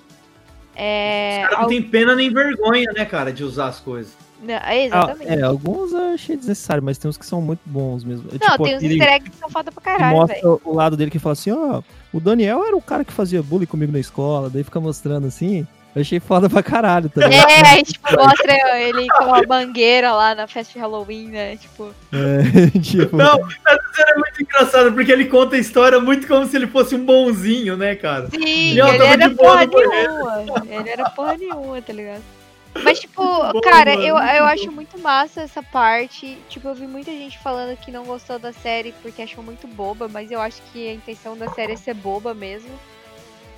Speaker 3: É,
Speaker 2: Os caras não tem pena nem vergonha, né, cara, de usar as coisas.
Speaker 3: Não, é, exatamente.
Speaker 5: Ah, é, alguns eu achei desnecessário, mas tem uns que são muito bons mesmo.
Speaker 3: Não, tipo, tem uns easter eggs que são foda pra caralho,
Speaker 5: Mostra véio. o lado dele que fala assim, ó, oh, o Daniel era o cara que fazia bullying comigo na escola, daí fica mostrando assim. Eu achei foda pra caralho, tá
Speaker 3: É, tipo, mostra ele com uma mangueira lá na festa de Halloween, né? Tipo.
Speaker 5: É, tipo.
Speaker 2: Não, essa é muito engraçado, porque ele conta a história muito como se ele fosse um bonzinho, né, cara?
Speaker 3: Sim, ele, ele era porra nenhuma. Ele era porra nenhuma, tá ligado? Mas, tipo, Bom, cara, mano, eu, eu acho muito massa essa parte. Tipo, eu vi muita gente falando que não gostou da série porque achou muito boba, mas eu acho que a intenção da série é ser boba mesmo.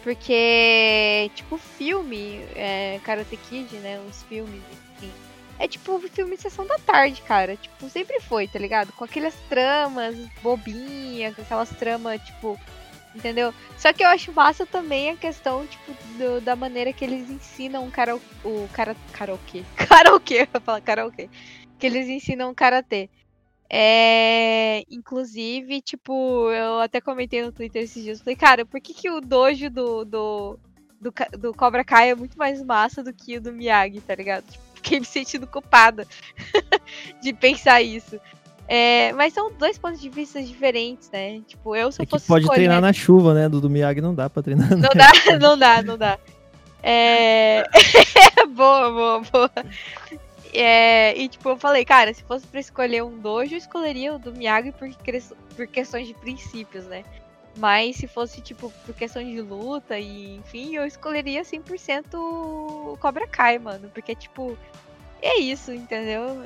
Speaker 3: Porque, tipo, filme, é, Karate Kid, né? Os filmes, enfim. É tipo filme de sessão da tarde, cara. Tipo, sempre foi, tá ligado? Com aquelas tramas bobinhas, com aquelas tramas, tipo, Entendeu? Só que eu acho massa também a questão, tipo, do, da maneira que eles ensinam o, cara, o cara, karaokê. Karaokê, eu falo karaokê. Que eles ensinam karatê. É, inclusive, tipo, eu até comentei no Twitter esses dias. Falei, cara, por que, que o dojo do, do, do, do Cobra Kai é muito mais massa do que o do Miyagi, tá ligado? Tipo, fiquei me sentindo culpada de pensar isso. É, mas são dois pontos de vista diferentes, né? Tipo, eu se eu
Speaker 5: é fosse pode escolher... treinar na chuva, né? Do, do Miyagi não dá pra treinar.
Speaker 3: Não dá, não dá, não dá. É... boa, boa, boa. É... E tipo, eu falei, cara, se fosse pra escolher um dojo, eu escolheria o do Miyagi por, por questões de princípios, né? Mas se fosse, tipo, por questão de luta e enfim, eu escolheria 100% o Cobra Kai, mano. Porque, tipo, é isso, entendeu?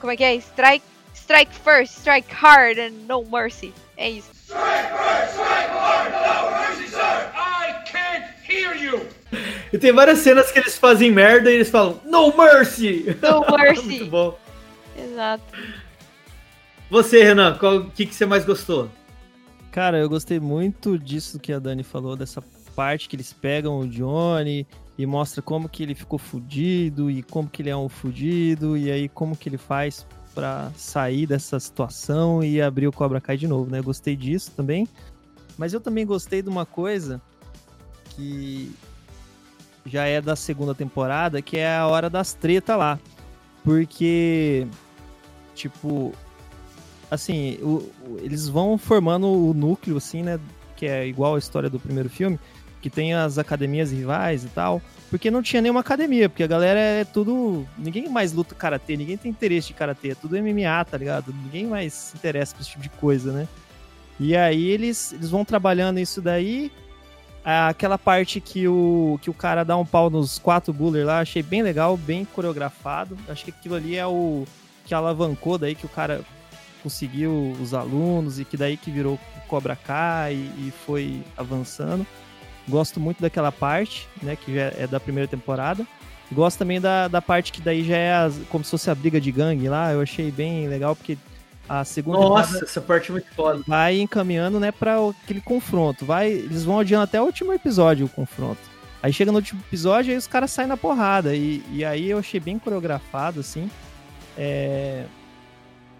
Speaker 3: Como é que é? Strike Strike first, strike hard and no mercy. É isso. Strike first, strike hard, no mercy,
Speaker 2: sir. Hear you. E tem várias cenas que eles fazem merda e eles falam No mercy.
Speaker 3: No mercy.
Speaker 2: Muito bom.
Speaker 3: Exato.
Speaker 2: Você, Renan, o que, que você mais gostou?
Speaker 5: Cara, eu gostei muito disso que a Dani falou, dessa parte que eles pegam o Johnny e mostra como que ele ficou fudido e como que ele é um fudido e aí como que ele faz para sair dessa situação e abrir o Cobra Kai de novo, né? Eu gostei disso também. Mas eu também gostei de uma coisa que já é da segunda temporada, que é a hora das tretas lá. Porque, tipo, assim, o, o, eles vão formando o núcleo, assim, né? Que é igual a história do primeiro filme, que tem as academias rivais e tal porque não tinha nenhuma academia, porque a galera é tudo. Ninguém mais luta karatê, ninguém tem interesse de karatê, é tudo MMA, tá ligado? Ninguém mais se interessa por esse tipo de coisa, né? E aí eles, eles vão trabalhando isso daí. Aquela parte que o, que o cara dá um pau nos quatro buller lá, achei bem legal, bem coreografado. Acho que aquilo ali é o que alavancou daí que o cara conseguiu os alunos e que daí que virou Cobra Kai e, e foi avançando. Gosto muito daquela parte, né? Que já é da primeira temporada. Gosto também da, da parte que daí já é as- como se fosse a briga de gangue lá. Eu achei bem legal, porque a segunda
Speaker 2: Nossa, essa parte é muito foda.
Speaker 5: vai encaminhando, né, para aquele confronto. Vai, eles vão adiando até o último episódio o confronto. Aí chega no último episódio, aí os caras saem na porrada. E, e aí eu achei bem coreografado, assim. É.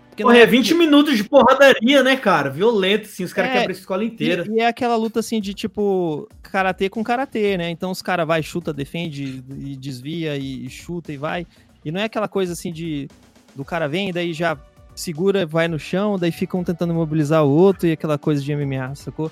Speaker 5: Porque
Speaker 2: Porra, é 20 minutos de porradaria, né, cara? Violento, assim, os caras
Speaker 5: É,
Speaker 2: quebram a escola inteira.
Speaker 5: E, e é aquela luta assim de tipo karatê com karatê, né? Então os caras vai, chuta, defende e desvia e, e chuta e vai. E não é aquela coisa assim de do cara vem, daí já segura, vai no chão, daí ficam tentando imobilizar o outro e aquela coisa de MMA, sacou?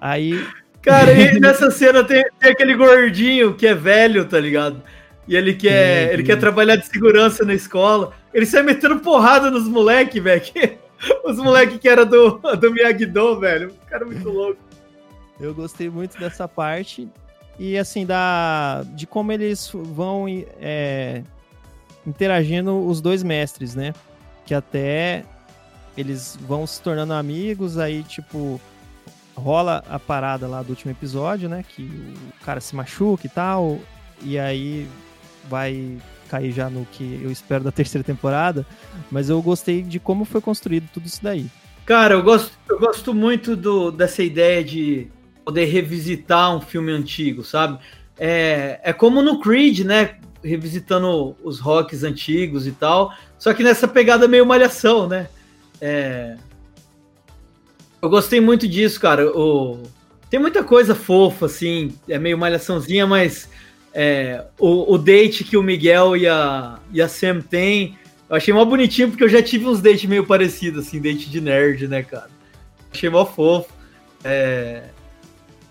Speaker 5: Aí
Speaker 2: Cara, e nessa cena tem, tem aquele gordinho que é velho, tá ligado? E ele quer,
Speaker 5: Sim,
Speaker 2: ele quer trabalhar de segurança na escola. Ele sai metendo porrada nos moleque, velho. Os moleque que era do, do Miyagi-Do, velho. O cara é muito louco.
Speaker 5: Eu gostei muito dessa parte. E assim, da, de como eles vão é, interagindo os dois mestres, né? Que até eles vão se tornando amigos, aí, tipo, rola a parada lá do último episódio, né? Que o cara se machuca e tal. E aí vai cair já no que eu espero da terceira temporada. Mas eu gostei de como foi construído tudo isso daí.
Speaker 2: Cara, eu gosto, eu gosto muito do, dessa ideia de poder revisitar um filme antigo, sabe? É, é como no Creed, né? Revisitando os rocks antigos e tal. Só que nessa pegada meio malhação, né? É, eu gostei muito disso, cara. O, tem muita coisa fofa, assim, é meio malhaçãozinha, mas é, o, o date que o Miguel e a, e a Sam têm, eu achei mó bonitinho, porque eu já tive uns dates meio parecidos, assim, date de nerd, né, cara? Achei mó fofo. É...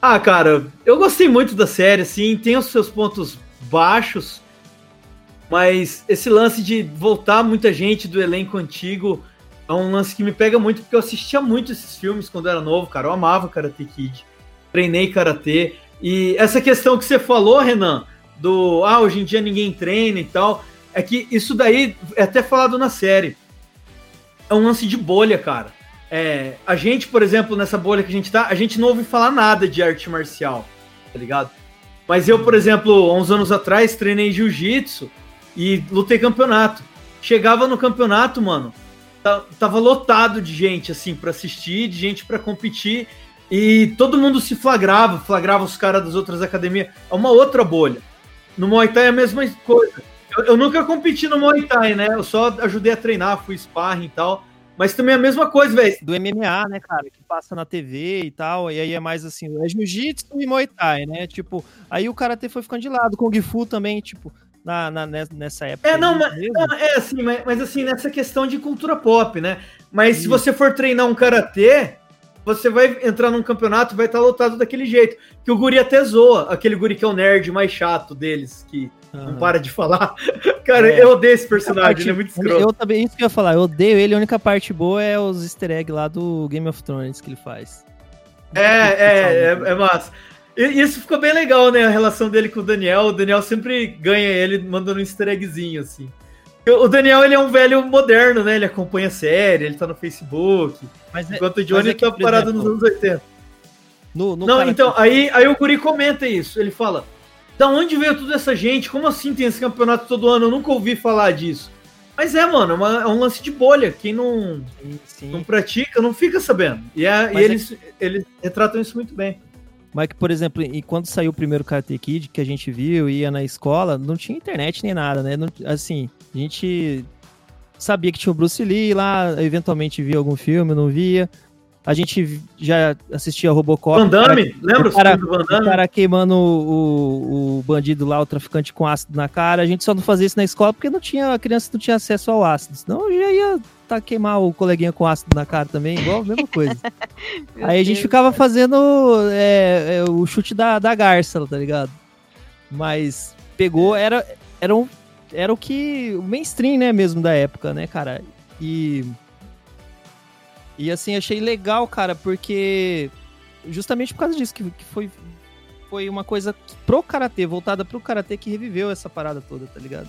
Speaker 2: Ah, cara, eu gostei muito da série, assim, tem os seus pontos baixos, mas esse lance de voltar muita gente do elenco antigo é um lance que me pega muito, porque eu assistia muito esses filmes quando era novo, cara. Eu amava Karate Kid. Treinei Karatê. E essa questão que você falou, Renan, do ah, hoje em dia ninguém treina e tal, é que isso daí é até falado na série. É um lance de bolha, cara. É, a gente, por exemplo, nessa bolha que a gente tá, a gente não ouve falar nada de arte marcial, tá ligado? Mas eu, por exemplo, há uns anos atrás, treinei jiu-jitsu e lutei campeonato. Chegava no campeonato, mano, tava lotado de gente, assim, pra assistir, de gente pra competir, e todo mundo se flagrava, flagrava os caras das outras academias. É uma outra bolha. No Muay Thai é a mesma coisa. Eu, eu nunca competi no Muay Thai, né? Eu só ajudei a treinar, fui sparring e tal. Mas também é a mesma coisa, velho.
Speaker 5: Do MMA, né, cara? Que passa na TV e tal. E aí é mais assim, é jiu-jitsu e Muay Thai, né? Tipo, aí o karatê foi ficando de lado. Kung Fu também, tipo, na, na- nes- nessa época.
Speaker 2: É, não, mas, não, é assim, mas, mas assim, nessa questão de cultura pop, né? Mas se você for treinar um karatê, você vai entrar num campeonato vai estar lotado daquele jeito. Que o guri até zoa, aquele guri que é o nerd mais chato deles, que não
Speaker 5: Aham.
Speaker 2: para de falar. Cara,
Speaker 5: É.
Speaker 2: eu odeio esse personagem,
Speaker 5: parte-
Speaker 2: ele é muito escroto.
Speaker 5: Eu também, isso que eu ia falar, eu odeio ele. A única parte boa é os easter eggs lá do Game of Thrones que ele faz.
Speaker 2: É, é, é, é massa. E isso ficou bem legal, né? A relação dele com o Daniel. O Daniel sempre ganha ele mandando um easter eggzinho, assim. O Daniel, ele é um velho moderno, né? Ele acompanha a série, ele tá no Facebook.
Speaker 5: Mas é-
Speaker 2: Enquanto o Johnny
Speaker 5: é que,
Speaker 2: tá parado
Speaker 5: exemplo,
Speaker 2: nos anos 80.
Speaker 5: No, no
Speaker 2: Não, então, aí, aí o Guri comenta isso. Ele fala: Da onde veio toda essa gente? Como assim tem esse campeonato todo ano? Eu nunca ouvi falar disso. Mas é, mano, é, uma- é um lance de bolha. Quem não,
Speaker 5: Sim, sim.
Speaker 2: não pratica não fica sabendo. E, é- e
Speaker 5: é
Speaker 2: eles, eles retratam isso muito bem.
Speaker 5: Mas que, por exemplo, e quando saiu o primeiro Karate Kid, que a gente viu, ia na escola, não tinha internet nem nada, né? Não- assim, a gente sabia que tinha o Bruce Lee lá, eventualmente via algum filme, não via. A gente já assistia Robocop.
Speaker 2: Van
Speaker 5: o cara-
Speaker 2: Damme, lembra
Speaker 5: o cara,
Speaker 2: o filme do Van
Speaker 5: o
Speaker 2: Damme?
Speaker 5: cara queimando o, o bandido lá, o traficante com ácido na cara. A gente só não fazia isso na escola porque não tinha, a criança não tinha acesso ao ácido. Senão já ia tá, queimar o coleguinha com ácido na cara também, igual a mesma coisa. Aí a gente
Speaker 3: Deus.
Speaker 5: ficava fazendo é, é, o chute da, da garça, tá ligado? Mas pegou, era, era, um, era o que. O mainstream, né, mesmo da época, né, cara? E. E assim, achei legal, cara, porque. Justamente por causa disso, que, que foi, foi uma coisa que- pro karatê, voltada pro karatê, que reviveu essa parada toda, tá ligado?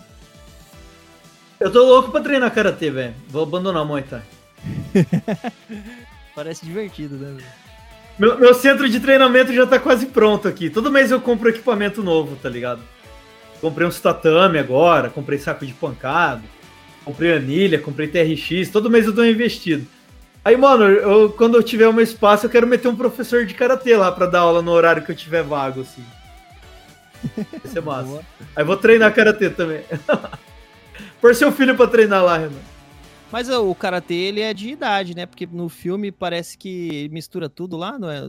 Speaker 2: Eu tô louco pra treinar karatê, velho. Vou abandonar o Muay Thai.
Speaker 5: Parece divertido, né? velho?
Speaker 2: Meu, meu centro de treinamento já tá quase pronto aqui. Todo mês eu compro equipamento novo, tá ligado? Comprei uns tatame agora, comprei saco de pancada, comprei anilha, comprei TRX, todo mês eu dou investido. Aí, mano, eu, quando eu tiver meu espaço, eu quero meter um professor de karatê lá pra dar aula no horário que eu tiver vago, assim. Vai ser massa. Aí vou treinar karatê também. Por seu filho pra treinar lá, Renan.
Speaker 5: Mas o karatê, ele é de idade, né? Porque no filme parece que mistura tudo lá, não é?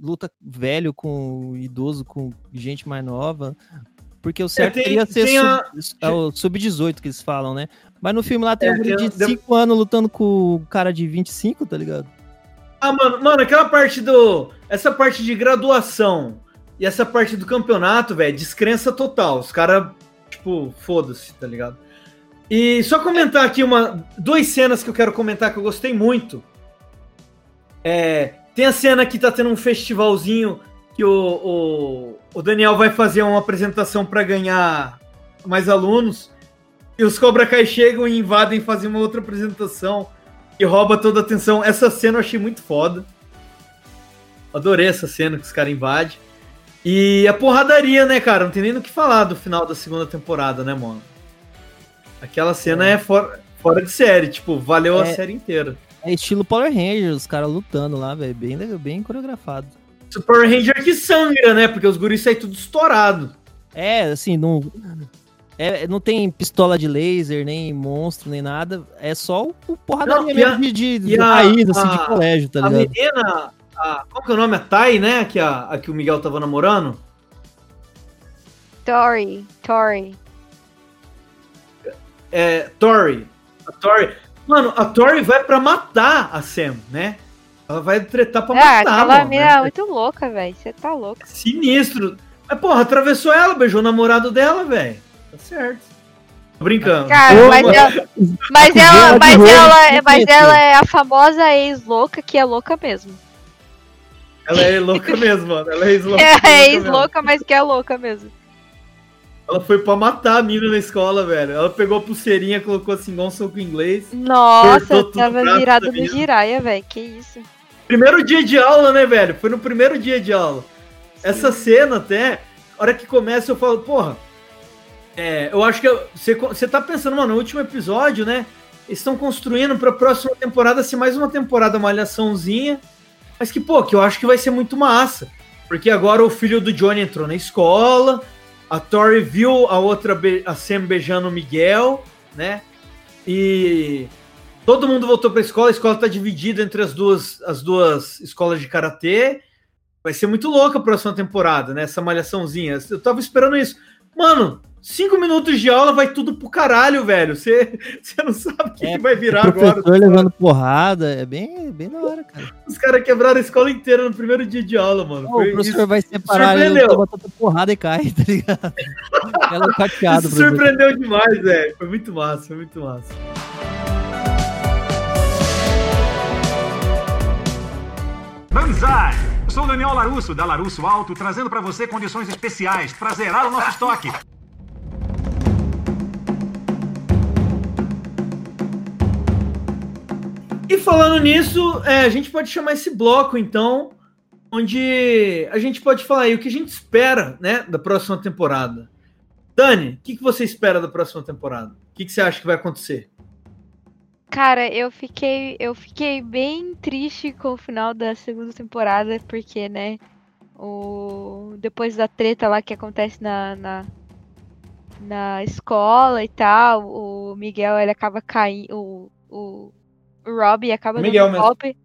Speaker 5: Luta velho com idoso, com gente mais nova. Porque o certo
Speaker 2: É, tem-
Speaker 5: seria ser
Speaker 2: tem a-
Speaker 5: sub- é o sub-18 que eles falam, né? Mas no filme lá tem
Speaker 2: É,
Speaker 5: um guri de 5 anos lutando com o cara de 25, tá ligado?
Speaker 2: Ah, mano, mano, aquela parte do. Essa parte de graduação e essa parte do campeonato, velho, descrença total. Os caras, tipo, foda-se, tá ligado? E só comentar aqui uma. Duas cenas que eu quero comentar que eu gostei muito. É, tem a cena que tá tendo um festivalzinho que o, o, o Daniel vai fazer uma apresentação pra ganhar mais alunos. E os Cobra Kai chegam e invadem fazem uma outra apresentação e rouba toda a atenção. Essa cena eu achei muito foda. Adorei essa cena que os caras invadem. E a porradaria, né, cara? Não tem nem no que falar do final da segunda temporada, né, mano? Aquela cena é, fora, fora de série, tipo, valeu a
Speaker 5: É.
Speaker 2: série inteira.
Speaker 5: É estilo Power Rangers, os caras lutando lá, velho. Bem, bem coreografado.
Speaker 2: Super Ranger que sangra, né? Porque os guris saem tudo estourado.
Speaker 5: É, assim, não. É, não tem pistola de laser, nem monstro, nem nada. É só o, o porradaria mesmo
Speaker 2: a-
Speaker 5: de, de, de
Speaker 2: e a-
Speaker 5: raiz, assim,
Speaker 2: a-
Speaker 5: de colégio, tá
Speaker 2: a
Speaker 5: ligado?
Speaker 2: menina, a, qual que é o nome? A Thay, né? Que, a, a que o Miguel tava namorando.
Speaker 3: Tori, Tori.
Speaker 2: É, Tori. A Tori. Mano, a Tori vai pra matar a Sam, né? Ela vai tretar pra
Speaker 3: Ah,
Speaker 2: matar,
Speaker 3: aquela
Speaker 2: mano.
Speaker 3: mina
Speaker 2: né?
Speaker 3: é muito louca, velho. Você tá louca.
Speaker 2: Sinistro. Mas, porra, atravessou ela, beijou o namorado dela, velho. Tá certo. Tô brincando.
Speaker 3: Cara,
Speaker 2: Ô,
Speaker 3: mas
Speaker 2: mano.
Speaker 3: ela, mas
Speaker 5: Cozinha
Speaker 3: ela, mas ela, é- mas
Speaker 5: isso?
Speaker 3: ela é a famosa ex-louca que é louca mesmo.
Speaker 2: Ela é louca mesmo, mano. Ela é ex-louca.
Speaker 3: É, é ex-louca, mas que é louca mesmo.
Speaker 2: Ela foi pra matar a mina na escola, velho. Ela pegou a pulseirinha, colocou assim, igual um soco inglês.
Speaker 3: Nossa, tava virado no giraia, velho. Que isso.
Speaker 2: Primeiro dia de aula, né, velho? Foi no primeiro dia de aula. Essa cena até, a hora que começa, eu falo, porra. É, eu acho que você, você tá pensando, mano, no último episódio, né? Eles estão construindo pra próxima temporada ser mais uma temporada malhaçãozinha. Mas que, pô, que eu acho que vai ser muito massa. Porque agora o filho do Johnny entrou na escola. A Tori viu a outra, a Sam beijando o Miguel, né? E todo mundo voltou pra escola. A escola tá dividida entre as duas, as duas escolas de karatê. Vai ser muito louca a próxima temporada, né? Essa malhaçãozinha. Eu tava esperando isso. Mano, cinco minutos de aula vai tudo pro caralho, velho. Você você não sabe o que, que vai virar
Speaker 5: o
Speaker 2: agora.
Speaker 5: professor levando porrada, é bem, bem da hora, cara.
Speaker 2: Os caras quebraram a escola inteira no primeiro dia de aula, mano.
Speaker 5: Ô,
Speaker 2: Foi
Speaker 5: o professor
Speaker 2: isso-
Speaker 5: vai separar, ele toma tanta porrada e cai, tá ligado? Ela cateado,
Speaker 2: Isso surpreendeu demais, velho. Foi muito massa, foi muito massa.
Speaker 7: Banzai! Eu sou o Daniel Larusso, da Larusso Alto, trazendo para você condições especiais para zerar o nosso estoque.
Speaker 2: E falando nisso, é, a gente pode chamar esse bloco, então, onde a gente pode falar aí o que a gente espera, né, da próxima temporada. Dani, o que, que você espera da próxima temporada? O que, que você acha que vai acontecer?
Speaker 3: Cara, eu fiquei, eu fiquei bem triste com o final da segunda temporada, porque, né, o depois da treta lá que acontece na, na, na escola e tal, o Miguel ele acaba caindo, o, o, o Robbie acaba
Speaker 2: Miguel
Speaker 3: dando um
Speaker 2: mesmo.
Speaker 3: golpe.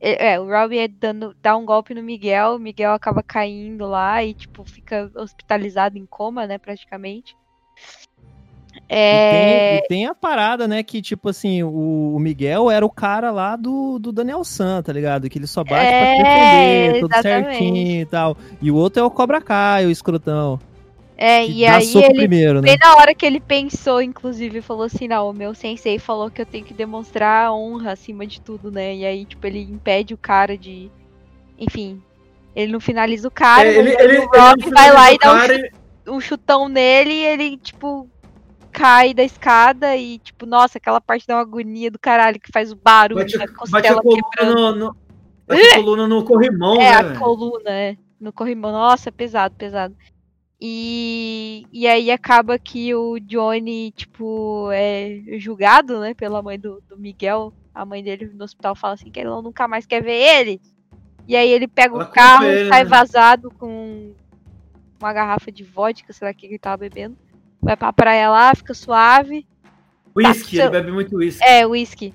Speaker 3: É, é, o Robbie é dando, dá um golpe no Miguel, o Miguel acaba caindo lá e, tipo, fica hospitalizado em coma, né, praticamente.
Speaker 5: E
Speaker 3: É,
Speaker 5: tem, e tem a parada, né, que tipo assim, o, o Miguel era o cara lá do, do Daniel San, tá ligado? Que ele só bate
Speaker 3: É,
Speaker 5: pra defender, tudo certinho e tal. E o outro é o Cobra Kai, o escrotão.
Speaker 3: É, e aí ele,
Speaker 5: primeiro, né?
Speaker 3: bem na hora que ele pensou, inclusive, falou assim, não, o meu sensei falou que eu tenho que demonstrar honra acima de tudo, né? E aí, tipo, ele impede o cara de... Enfim, ele não finaliza o cara,
Speaker 2: É, ele-
Speaker 3: aí
Speaker 2: ele-
Speaker 3: o
Speaker 2: ele
Speaker 3: Rob vai lá e dá um, um chutão nele e ele, tipo, cai da escada e, tipo, nossa, aquela parte dá uma agonia do caralho que faz o barulho
Speaker 2: Bate,
Speaker 3: da
Speaker 2: bate a
Speaker 3: costela
Speaker 2: coluna
Speaker 3: quebrando.
Speaker 2: no, no- com a coluna no corrimão,
Speaker 3: é,
Speaker 2: né,
Speaker 3: a
Speaker 2: velho?
Speaker 3: coluna, é. No corrimão. Nossa, pesado, pesado. E, e aí acaba que o Johnny, tipo, é julgado, né, pela mãe do, do Miguel. A mãe dele no hospital fala assim que ele não- nunca mais quer ver ele. E aí ele pega
Speaker 2: Ela
Speaker 3: o carro,
Speaker 2: ele,
Speaker 3: sai
Speaker 2: né?
Speaker 3: vazado com uma garrafa de vodka, sei lá o que ele tava bebendo. Vai pra praia lá, fica suave.
Speaker 2: Whisky,
Speaker 3: Tá,
Speaker 2: ele bebe muito whisky.
Speaker 3: É, whisky.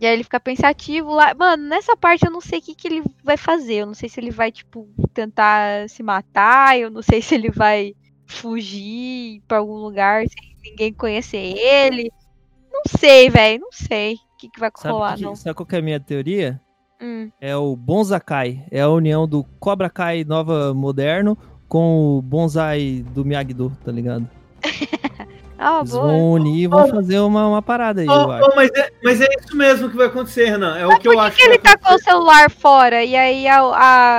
Speaker 3: E aí ele fica pensativo lá. Mano, nessa parte eu não sei o que, que ele vai fazer. Eu não sei se ele vai, tipo, tentar se matar. Eu não sei se ele vai fugir pra algum lugar sem ninguém conhecer ele. Não sei, velho. Não sei o que, que vai
Speaker 5: Sabe,
Speaker 3: rolar,
Speaker 5: que-
Speaker 3: não.
Speaker 5: sabe qual que é a minha teoria?
Speaker 3: Hum.
Speaker 5: É o Bonzakai. É a união do Cobra Kai nova moderno com o Bonsai do Miyagi-Do, tá ligado?
Speaker 3: Ah,
Speaker 5: Eles
Speaker 3: boa.
Speaker 5: vão unir e vão fazer uma, uma parada aí, acho.
Speaker 2: ô, mas, é, mas é isso mesmo que vai acontecer, Renan. É o que eu acho
Speaker 3: Por que ele tá com o celular fora? E aí a,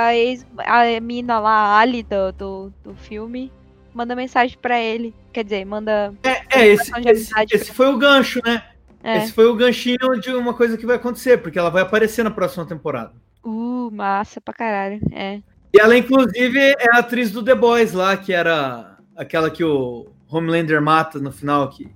Speaker 3: a, ex- a mina lá, a Ali do, do, do filme, manda mensagem pra ele. Quer dizer, manda.
Speaker 2: É, esse,
Speaker 3: de
Speaker 2: esse,
Speaker 3: amizade
Speaker 2: esse foi o gancho, né?
Speaker 3: É.
Speaker 2: Esse foi o ganchinho de uma coisa que vai acontecer, porque ela vai aparecer na próxima temporada.
Speaker 3: Uh, massa pra caralho. É.
Speaker 2: E ela, inclusive, é a atriz do The Boys lá, que era aquela que o Homelander mata no final, que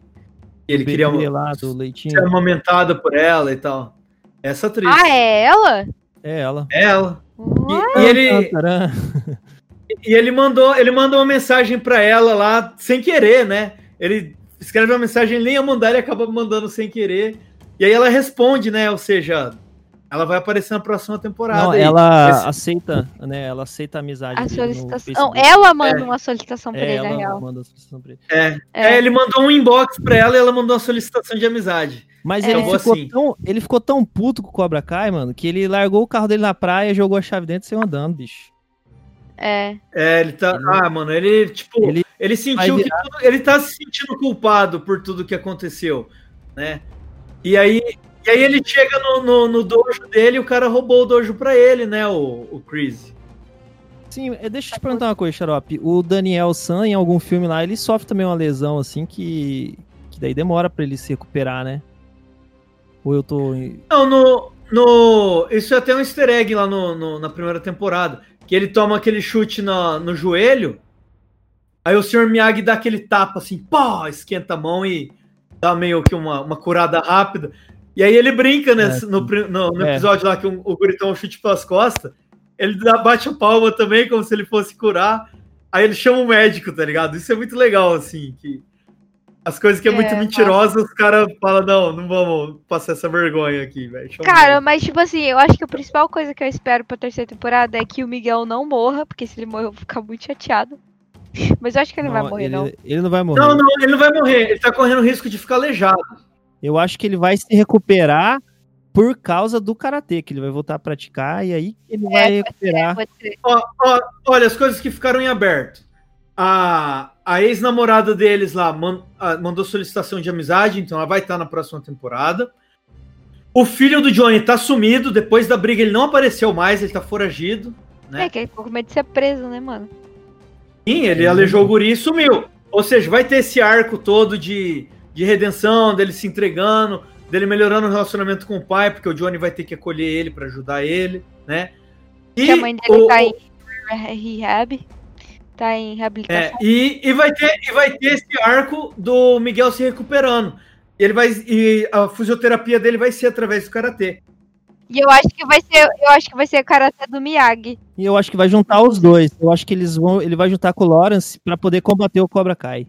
Speaker 2: ele queria uma-
Speaker 5: lá do leitinho.
Speaker 2: ser amamentada por ela e tal. Essa atriz.
Speaker 3: Ah, é ela?
Speaker 5: É ela.
Speaker 2: É ela. E, e ele, e ele mandou, ele mandou uma mensagem pra ela lá sem querer, né? Ele escreve uma mensagem, ele nem ia mandar, ele acaba mandando sem querer. E aí ela responde, né? Ou seja, ela vai aparecer na próxima temporada.
Speaker 5: Não,
Speaker 2: aí.
Speaker 5: ela
Speaker 2: Esse-
Speaker 5: aceita, né? Ela aceita a amizade
Speaker 3: A solicitação. Ela manda
Speaker 2: É.
Speaker 3: uma solicitação pra
Speaker 5: É,
Speaker 3: ele, na
Speaker 5: ela
Speaker 3: real.
Speaker 5: manda solicitação pra ele.
Speaker 2: É,
Speaker 3: É.
Speaker 2: é, ele mandou um inbox pra ela e ela mandou uma solicitação de amizade.
Speaker 5: Mas
Speaker 3: É.
Speaker 5: ele,
Speaker 2: Acabou
Speaker 5: ficou
Speaker 2: assim.
Speaker 5: tão, ele ficou tão puto com o Cobra Kai, mano, que ele largou o carro dele na praia, jogou a chave dentro e saiu andando, bicho.
Speaker 3: É.
Speaker 2: É, ele tá. Ah, mano, ele, tipo, ele,
Speaker 5: Ele
Speaker 2: sentiu que tudo- ele tá se sentindo culpado por tudo que aconteceu, né? E aí, e aí ele chega no, no, no dojo dele e o cara roubou o dojo pra ele, né? O, o Chris.
Speaker 5: Sim, é, deixa eu te perguntar uma coisa, Xarope. O Daniel San, em algum filme lá, ele sofre também uma lesão, assim, que, que daí demora pra ele se recuperar, né? Ou eu tô.
Speaker 2: Não, no, no. Isso é até um easter egg lá no, no- na primeira temporada. Que ele toma aquele chute na, no joelho. Aí o Sr. Miyagi dá aquele tapa assim, pá, esquenta a mão e dá meio que uma, uma curada rápida. E aí ele brinca né,
Speaker 5: É,
Speaker 2: no, no- no
Speaker 5: É.
Speaker 2: episódio lá que o, o guri toma um chute pelas costas. Ele dá, bate a palma também, como se ele fosse curar. Aí ele chama o médico, tá ligado? Isso é muito legal, assim. Que as coisas que é,
Speaker 3: É,
Speaker 2: muito mentirosas, os caras falam, não, não vamos passar essa vergonha aqui, velho.
Speaker 3: Cara, mas tipo assim, eu acho que a principal coisa que eu espero pra terceira temporada é que o Miguel não morra, porque se ele morrer eu vou ficar muito chateado. Mas eu acho que ele não vai morrer,
Speaker 5: ele,
Speaker 3: não.
Speaker 5: ele não vai morrer.
Speaker 2: Não, não, ele não vai morrer. Ele tá correndo risco de ficar aleijado.
Speaker 5: Eu acho que ele vai se recuperar por causa do karatê, que ele vai voltar a praticar e aí ele vai
Speaker 3: É,
Speaker 5: recuperar.
Speaker 3: Pode ser.
Speaker 2: Ó, ó, olha, as coisas que ficaram em aberto. A, a ex-namorada deles lá man- ah, mandou solicitação de amizade, então ela vai estar na próxima temporada. O filho do Johnny tá sumido. Depois da briga, ele não apareceu mais, ele tá foragido. Né?
Speaker 3: É, que ele ficou com medo de ser preso, né, mano?
Speaker 2: Sim, ele aleijou o guri e sumiu. Ou seja, vai ter esse arco todo de, de redenção, dele se entregando, dele melhorando o relacionamento com o pai, porque o Johnny vai ter que acolher ele pra ajudar ele, né? E
Speaker 3: que a mãe dele
Speaker 2: o-
Speaker 3: tá em rehab. Tá em
Speaker 2: É,
Speaker 3: reabilitação.
Speaker 2: e, e, vai ter, e vai ter esse arco do Miguel se recuperando. Ele vai, e a fisioterapia dele vai ser através do karatê.
Speaker 3: E eu acho que vai ser, eu acho que vai ser o karatê do Miyagi.
Speaker 5: E eu acho que vai juntar os dois. Eu acho que eles vão, ele vai juntar com o Lawrence pra poder combater o Cobra Kai.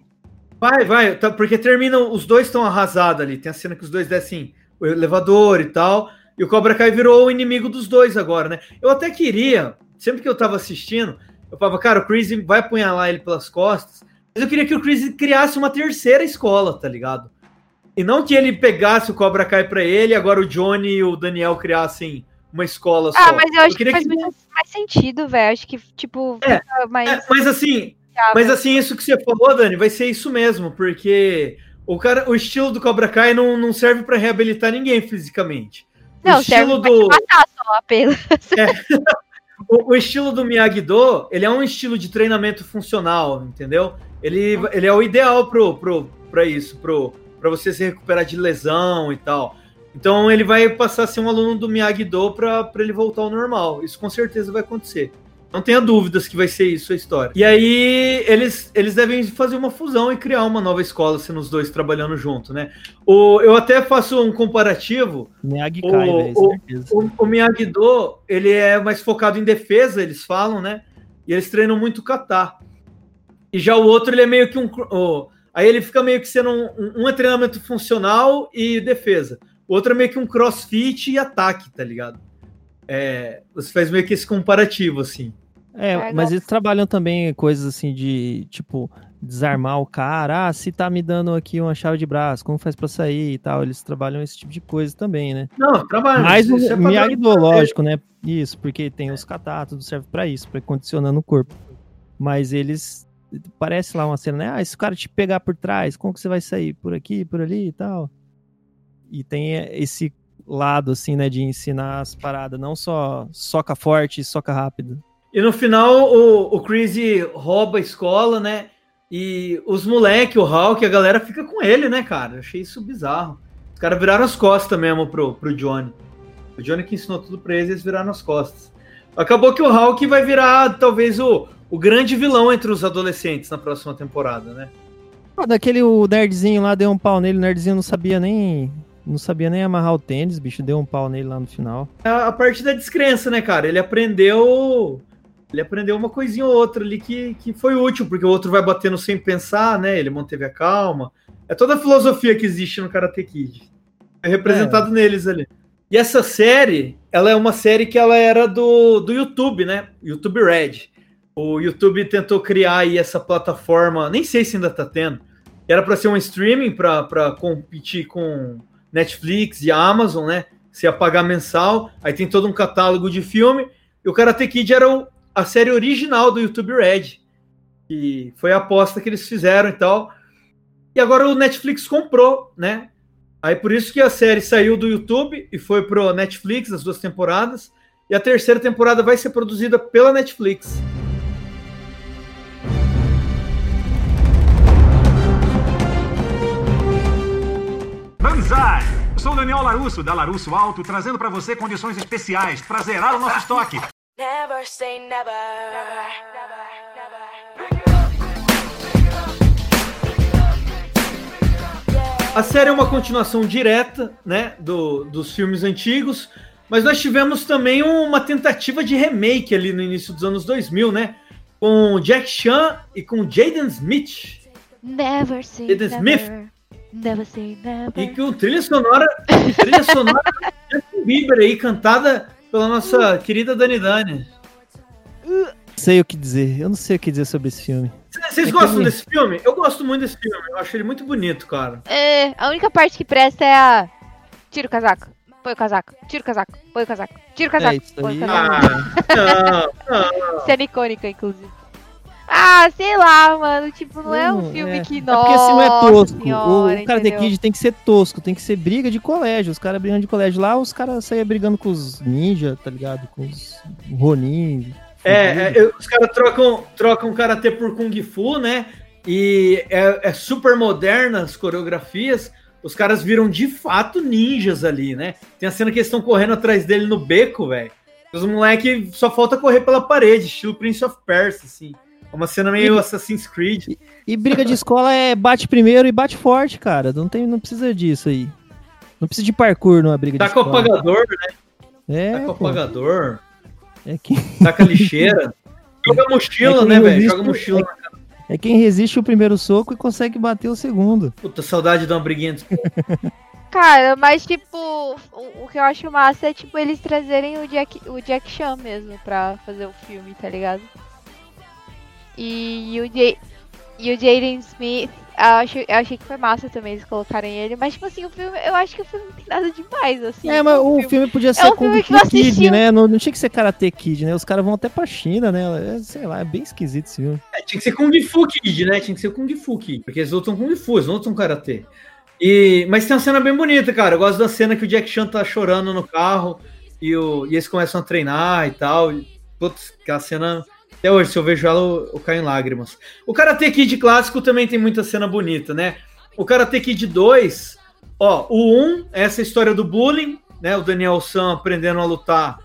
Speaker 2: Vai, vai, tá- porque terminam, os dois estão arrasados ali. Tem a cena que os dois descem o elevador e tal. E o Cobra Kai virou o inimigo dos dois agora, né? Eu até queria, sempre que eu tava assistindo, eu falava, cara, o Chris vai apunhalar ele pelas costas. Mas eu queria que o Chris criasse uma terceira escola, tá ligado? E não que ele pegasse o Cobra Kai pra ele e agora o Johnny e o Daniel criassem uma escola
Speaker 3: Ah,
Speaker 2: só.
Speaker 3: mas eu acho que
Speaker 2: queria
Speaker 3: faz muito mais sentido, velho. Acho que, tipo,
Speaker 2: É,
Speaker 3: mais.
Speaker 2: É, mas assim. Mas assim, isso que você falou, Dani, vai ser isso mesmo, porque o cara, o estilo do Cobra Kai não, não serve pra reabilitar ninguém fisicamente.
Speaker 3: Não,
Speaker 2: o
Speaker 3: serve
Speaker 2: estilo do
Speaker 3: matar só apenas.
Speaker 2: o, o estilo do Miyagi-Do, ele é um estilo de treinamento funcional, entendeu? Ele, ele é o ideal pro, pro, pra isso, pro, pra você se recuperar de lesão e tal. Então ele vai passar a ser um aluno do Miyagi-Do para ele voltar ao normal. Isso com certeza vai acontecer. Não tenha dúvidas que vai ser isso a história. E aí eles, eles devem fazer uma fusão e criar uma nova escola, sendo os dois trabalhando junto, né? O, eu até faço um comparativo.
Speaker 5: Miyagi
Speaker 2: o,
Speaker 5: cai, velho,
Speaker 2: o, o, o Miyagi-Do, ele é mais focado em defesa, eles falam, né? E eles treinam muito kata. E já o outro, ele é meio que um... o- aí ele fica meio que sendo um, um, um é treinamento funcional e defesa. O outro é meio que um crossfit e ataque, tá ligado? É, você faz meio que esse comparativo, assim.
Speaker 5: É,
Speaker 3: Pega-
Speaker 5: mas eles trabalham também coisas assim de, tipo, desarmar o cara. Ah, se tá me dando aqui uma chave de braço, como faz pra sair e tal. Eles trabalham esse tipo de coisa também, né?
Speaker 2: Não, trabalho.
Speaker 5: Mas o
Speaker 2: isso é.
Speaker 5: Miyagi-Do, lógico, né? Isso, porque tem os kata, tudo serve pra isso, pra ir condicionando o corpo. Mas eles... Parece lá uma cena, né? Ah, se o cara te pegar por trás, como que você vai sair? Por aqui, por ali e tal. E tem é, esse lado, assim, né? De ensinar as paradas. Não só soca forte e soca rápido.
Speaker 2: E no final, o, o Crazy rouba a escola, né? E os moleques, o Hulk, a galera fica com ele, né, cara? Eu achei isso bizarro. Os caras viraram as costas mesmo pro, pro Johnny. O Johnny que ensinou tudo pra eles, eles viraram as costas. Acabou que o Hulk vai virar, talvez, o, o grande vilão entre os adolescentes na próxima temporada, né?
Speaker 5: Ah, daquele o nerdzinho lá deu um pau nele, o nerdzinho não sabia nem. Não sabia nem amarrar o tênis, bicho, deu um pau nele lá no final.
Speaker 2: A, a parte da descrença, né, cara? Ele aprendeu. Ele aprendeu uma coisinha ou outra ali que, que foi útil, porque o outro vai batendo sem pensar, né? Ele manteve a calma. É toda a filosofia que existe no Karate Kid. É representado neles ali. E essa série, ela é uma série que ela era do, do YouTube, né? YouTube Red. O YouTube tentou criar aí essa plataforma, nem sei se ainda tá tendo. Era para ser um streaming para competir com Netflix e Amazon, né? Se ia pagar mensal, aí tem todo um catálogo de filme. E o Karate Kid era o- a série original do YouTube Red. E foi a aposta que eles fizeram e tal. E agora o Netflix comprou, né? Aí por isso que a série saiu do YouTube e foi pro Netflix, as duas temporadas. E a terceira temporada vai ser produzida pela Netflix.
Speaker 7: Banzai! Sou o Daniel Larusso, da Larusso Alto, trazendo para você condições especiais para zerar o nosso estoque.
Speaker 11: Never say never.
Speaker 2: A série é uma continuação direta, né, do, dos filmes antigos, mas nós tivemos também uma tentativa de remake ali no início dos anos 2000, né, com Jack Chan e com Jaden Smith.
Speaker 3: Never say
Speaker 2: Jaden
Speaker 3: never.
Speaker 2: Smith.
Speaker 3: Never say never.
Speaker 2: E com trilha sonora, trilha sonora Justin Bieber aí, cantada pela nossa querida Dani Dani.
Speaker 5: Sei o que dizer, eu não sei o que dizer sobre esse filme.
Speaker 2: Vocês
Speaker 5: É
Speaker 2: gostam desse filme? Eu gosto muito desse filme, eu acho ele muito bonito, cara.
Speaker 3: É, a única parte que presta é a. Tira o casaco, põe o casaco, tira o casaco, põe o casaco, tira o casaco,
Speaker 5: É, isso
Speaker 3: põe o casaco.
Speaker 2: não, não.
Speaker 3: Cena icônica, inclusive. Ah, sei lá, mano. Tipo, não é um
Speaker 5: Não,
Speaker 3: filme
Speaker 5: é.
Speaker 3: que
Speaker 5: É
Speaker 3: nossa.
Speaker 5: porque assim não é tosco.
Speaker 3: senhora,
Speaker 5: o Karate
Speaker 3: entendeu?
Speaker 5: Kid tem que ser tosco, tem que ser briga de colégio. Os caras brigando de colégio lá, os caras saíam brigando com os ninja, tá ligado? Com os Ronin.
Speaker 2: É, é, eu- os caras trocam, trocam karatê por Kung Fu, né? E é, é super moderna as coreografias. Os caras viram de fato ninjas ali, né? Tem a cena que eles estão correndo atrás dele no beco, velho. Os moleques só falta correr pela parede, estilo Prince of Persia, assim. É uma cena meio Assassin's Creed.
Speaker 5: E briga de escola é bate primeiro e bate forte, cara. Não, tem, não precisa disso aí. Não precisa de parkour numa briga
Speaker 2: Tá
Speaker 5: de
Speaker 2: com o
Speaker 5: escola.
Speaker 2: apagador, né?
Speaker 5: É,
Speaker 2: Tá com o apagador.
Speaker 5: É quem,
Speaker 2: Tá com a lixeira. Joga mochila,
Speaker 5: É que
Speaker 2: né, velho? Joga mochila.
Speaker 5: é quem resiste o primeiro soco e consegue bater o segundo.
Speaker 2: Puta, saudade de uma briguinha. de-
Speaker 3: Cara, mas tipo, o, o que eu acho massa é tipo eles trazerem o Jack, o Jack Chan mesmo pra fazer o filme, tá ligado? E, o Jay, e o Jaden Smith, eu, acho, eu achei que foi massa também eles colocarem ele, mas tipo assim, o filme, eu acho que o filme não tem nada demais, assim.
Speaker 5: É, mas o
Speaker 3: filme-
Speaker 5: filme podia ser
Speaker 3: um
Speaker 5: Kung
Speaker 3: filme que
Speaker 5: Kid,
Speaker 3: um-
Speaker 5: né? Não, não tinha que ser Karate Kid, né? Os caras vão até pra China, né? É, sei lá, é bem esquisito esse filme.
Speaker 2: É, tinha que ser Kung Fu Kid, né? Tinha que ser Kung Fu Kid. Porque eles lutam Kung Fu, eles não lutam Karatê. E, mas tem uma cena bem bonita, cara. Eu gosto da cena que o Jack Chan tá chorando no carro e, o, e eles começam a treinar e tal. E, putz, aquela cena. Até hoje, se eu vejo ela, eu, eu caio em lágrimas. O Karate Kid clássico também tem muita cena bonita, né? O Karate Kid 2, Ó, o 1 é essa história do bullying, né? O Daniel San aprendendo a lutar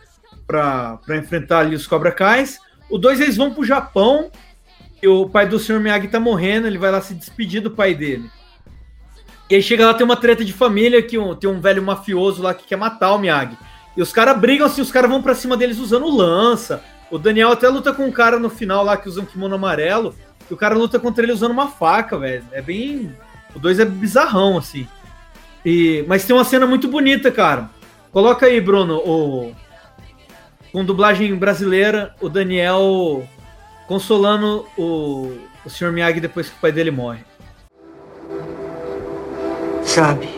Speaker 2: para enfrentar ali os Cobra Kais. O 2 eles vão pro Japão e o pai do Sr. Miyagi tá morrendo, ele vai lá se despedir do pai dele. E aí chega lá, tem uma treta de família que um, tem um velho mafioso lá que quer matar o Miyagi. E os caras brigam assim, os caras vão para cima deles usando lança. O Daniel até luta com um cara no final lá que usa um kimono amarelo. E o cara luta contra ele usando uma faca, velho. É bem. O 2 é bizarrão, assim. E... Mas tem uma cena muito bonita, cara. Coloca aí, Bruno, o. Com dublagem brasileira, o Daniel consolando o, o Sr. Miyagi depois que o pai dele morre.
Speaker 12: Sabe,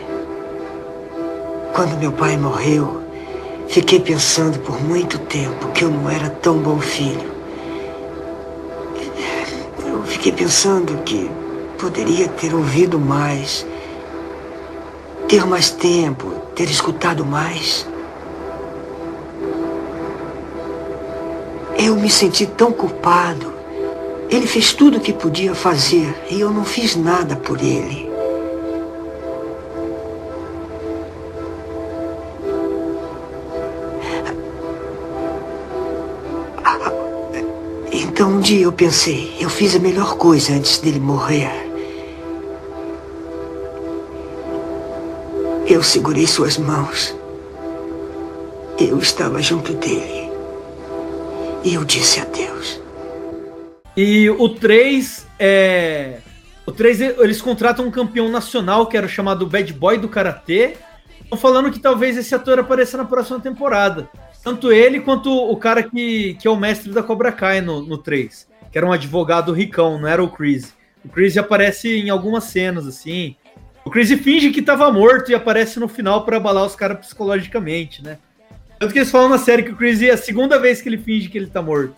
Speaker 12: quando meu pai morreu, fiquei pensando por muito tempo que eu não era tão bom filho. Eu fiquei pensando que poderia ter ouvido mais, ter mais tempo, ter escutado mais. Eu me senti tão culpado. Ele fez tudo o que podia fazer e eu não fiz nada por ele. Dia eu pensei, eu fiz a melhor coisa antes dele morrer. Eu segurei suas mãos. Eu estava junto dele. E eu disse adeus.
Speaker 2: E o 3 é. O 3 eles contratam um campeão nacional que era chamado Bad Boy do Karatê. Estão falando que talvez esse ator apareça na próxima temporada. Tanto ele quanto o cara que, que é o mestre da Cobra Kai no, no 3, que era um advogado ricão, não era o Chris. O Chris aparece em algumas cenas, assim. O Chris finge que tava morto e aparece no final para abalar os caras psicologicamente, né? Tanto que eles falam na série que o Chris é a segunda vez que ele finge que ele tá morto.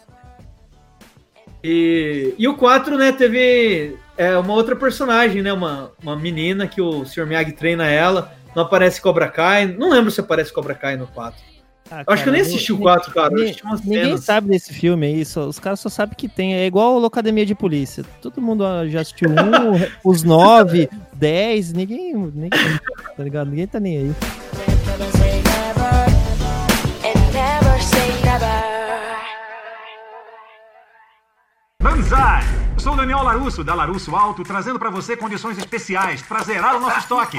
Speaker 2: E, e o 4, né, teve é, uma outra personagem, né? Uma, uma menina que o Sr. Miyagi treina ela. Não aparece Cobra Kai. Não lembro se aparece Cobra Kai no 4. Ah, eu acho que eu nem assisti o 4, cara.
Speaker 5: Ninguém, ninguém sabe desse filme aí, só, os caras só sabem que tem. É igual a Locademia de Polícia. Todo mundo já assistiu um, os 9, 10, ninguém, ninguém. Tá ligado? Ninguém tá nem aí.
Speaker 7: Banzai! Sou o Daniel Larusso, da Larusso Alto, trazendo para você condições especiais para zerar o nosso estoque.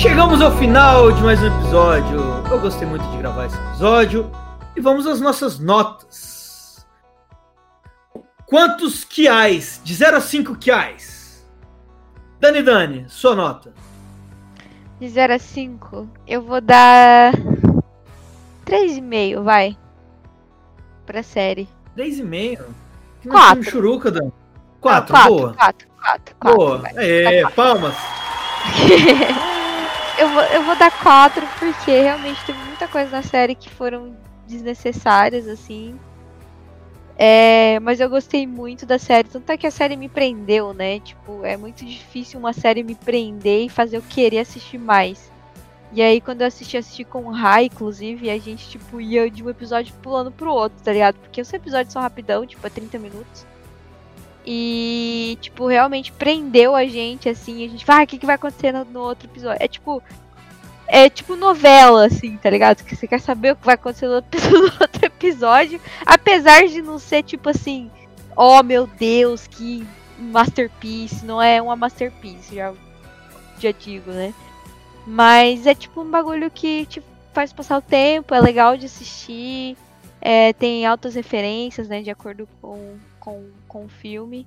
Speaker 2: Chegamos ao final de mais um episódio. Eu gostei muito de gravar esse episódio. E vamos às nossas notas. Quantos quiais? De 0 a 5 quiais. Dani Dani, sua nota.
Speaker 3: De 0 a 5, eu vou dar 3,5, vai. Pra série.
Speaker 2: 3,5?
Speaker 3: 4.
Speaker 2: Churuca, Dani. 4,
Speaker 3: boa. 4, 4, 4.
Speaker 2: Boa. É, palmas.
Speaker 3: eu, vou, eu vou dar 4 porque realmente teve muita coisa na série que foram desnecessárias, assim. É, mas eu gostei muito da série, tanto é que a série me prendeu, né? Tipo, é muito difícil uma série me prender e fazer eu querer assistir mais. E aí, quando eu assisti, assisti com o Rai, inclusive, a gente, tipo, ia de um episódio pulando pro outro, tá ligado? Porque os episódios são rapidão, tipo, é 30 minutos. E, tipo, realmente prendeu a gente, assim. A gente vai, ah, o que, que vai acontecer no, no, outro episódio? É tipo. É tipo novela, assim, tá ligado? Que você quer saber o que vai acontecer no outro, no outro episódio. Apesar de não ser, tipo assim, oh meu Deus, que masterpiece. Não é uma masterpiece, já, já digo, né? Mas é tipo um bagulho que te faz passar o tempo, é legal de assistir. É, tem altas referências, né? De acordo com, com, com o filme.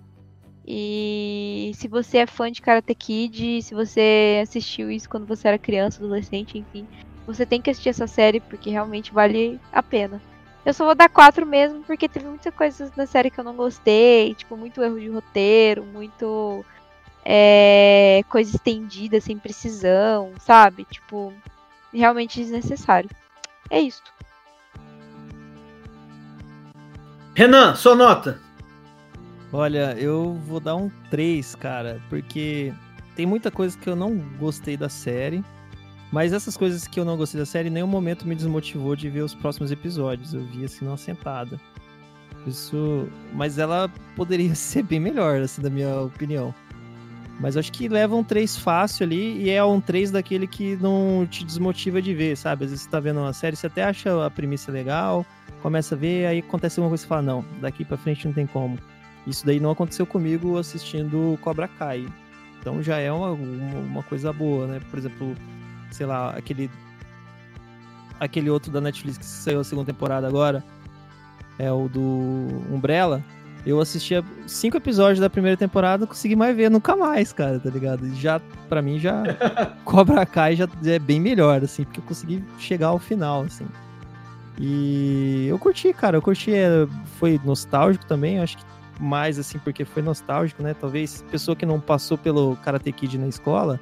Speaker 3: E se você é fã de Karate Kid, se você assistiu isso quando você era criança, adolescente, enfim, você tem que assistir essa série porque realmente vale a pena. Eu só vou dar quatro mesmo porque teve muitas coisas na série que eu não gostei, tipo, muito erro de roteiro, muito é, coisa estendida, sem precisão, sabe? Tipo, realmente desnecessário. É isso.
Speaker 2: Renan, sua nota.
Speaker 5: Olha, eu vou dar um 3, cara, porque tem muita coisa que eu não gostei da série. Mas essas coisas que eu não gostei da série, nenhum momento me desmotivou de ver os próximos episódios. Eu vi assim numa sentada. Isso, mas ela poderia ser bem melhor, assim, da minha opinião. Mas acho que leva um 3 fácil ali e é um 3 daquele que não te desmotiva de ver, sabe? Às vezes você tá vendo uma série, você até acha a premissa legal, começa a ver, aí acontece alguma coisa e fala, não, daqui pra frente não tem como. Isso daí não aconteceu comigo assistindo Cobra Kai. Então já é uma, uma, uma coisa boa, né? Por exemplo, sei lá, aquele aquele outro da Netflix que saiu a segunda temporada agora, é o do Umbrella. Eu assistia cinco episódios da primeira temporada, consegui mais ver, nunca mais, cara, tá ligado? E já, pra mim, já Cobra Kai já é bem melhor, assim, porque eu consegui chegar ao final, assim. E eu curti, cara, eu curti, é, foi nostálgico também, acho que mais, assim, porque foi nostálgico, né? Talvez pessoa que não passou pelo Karate Kid na escola,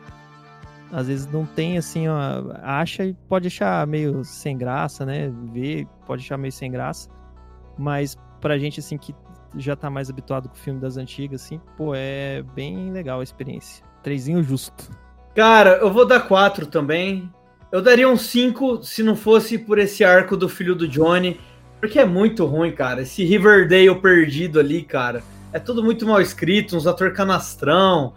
Speaker 5: às vezes não tem, assim, ó, acha e pode achar meio sem graça, né? Ver, pode achar meio sem graça. Mas pra gente, assim, que já tá mais habituado com o filme das antigas, assim, pô, é bem legal a experiência. Trezinho justo.
Speaker 2: Cara, eu vou dar quatro também. Eu daria um cinco se não fosse por esse arco do filho do Johnny, porque é muito ruim, cara. Esse Riverdale perdido ali, cara. É tudo muito mal escrito, uns ator canastrão.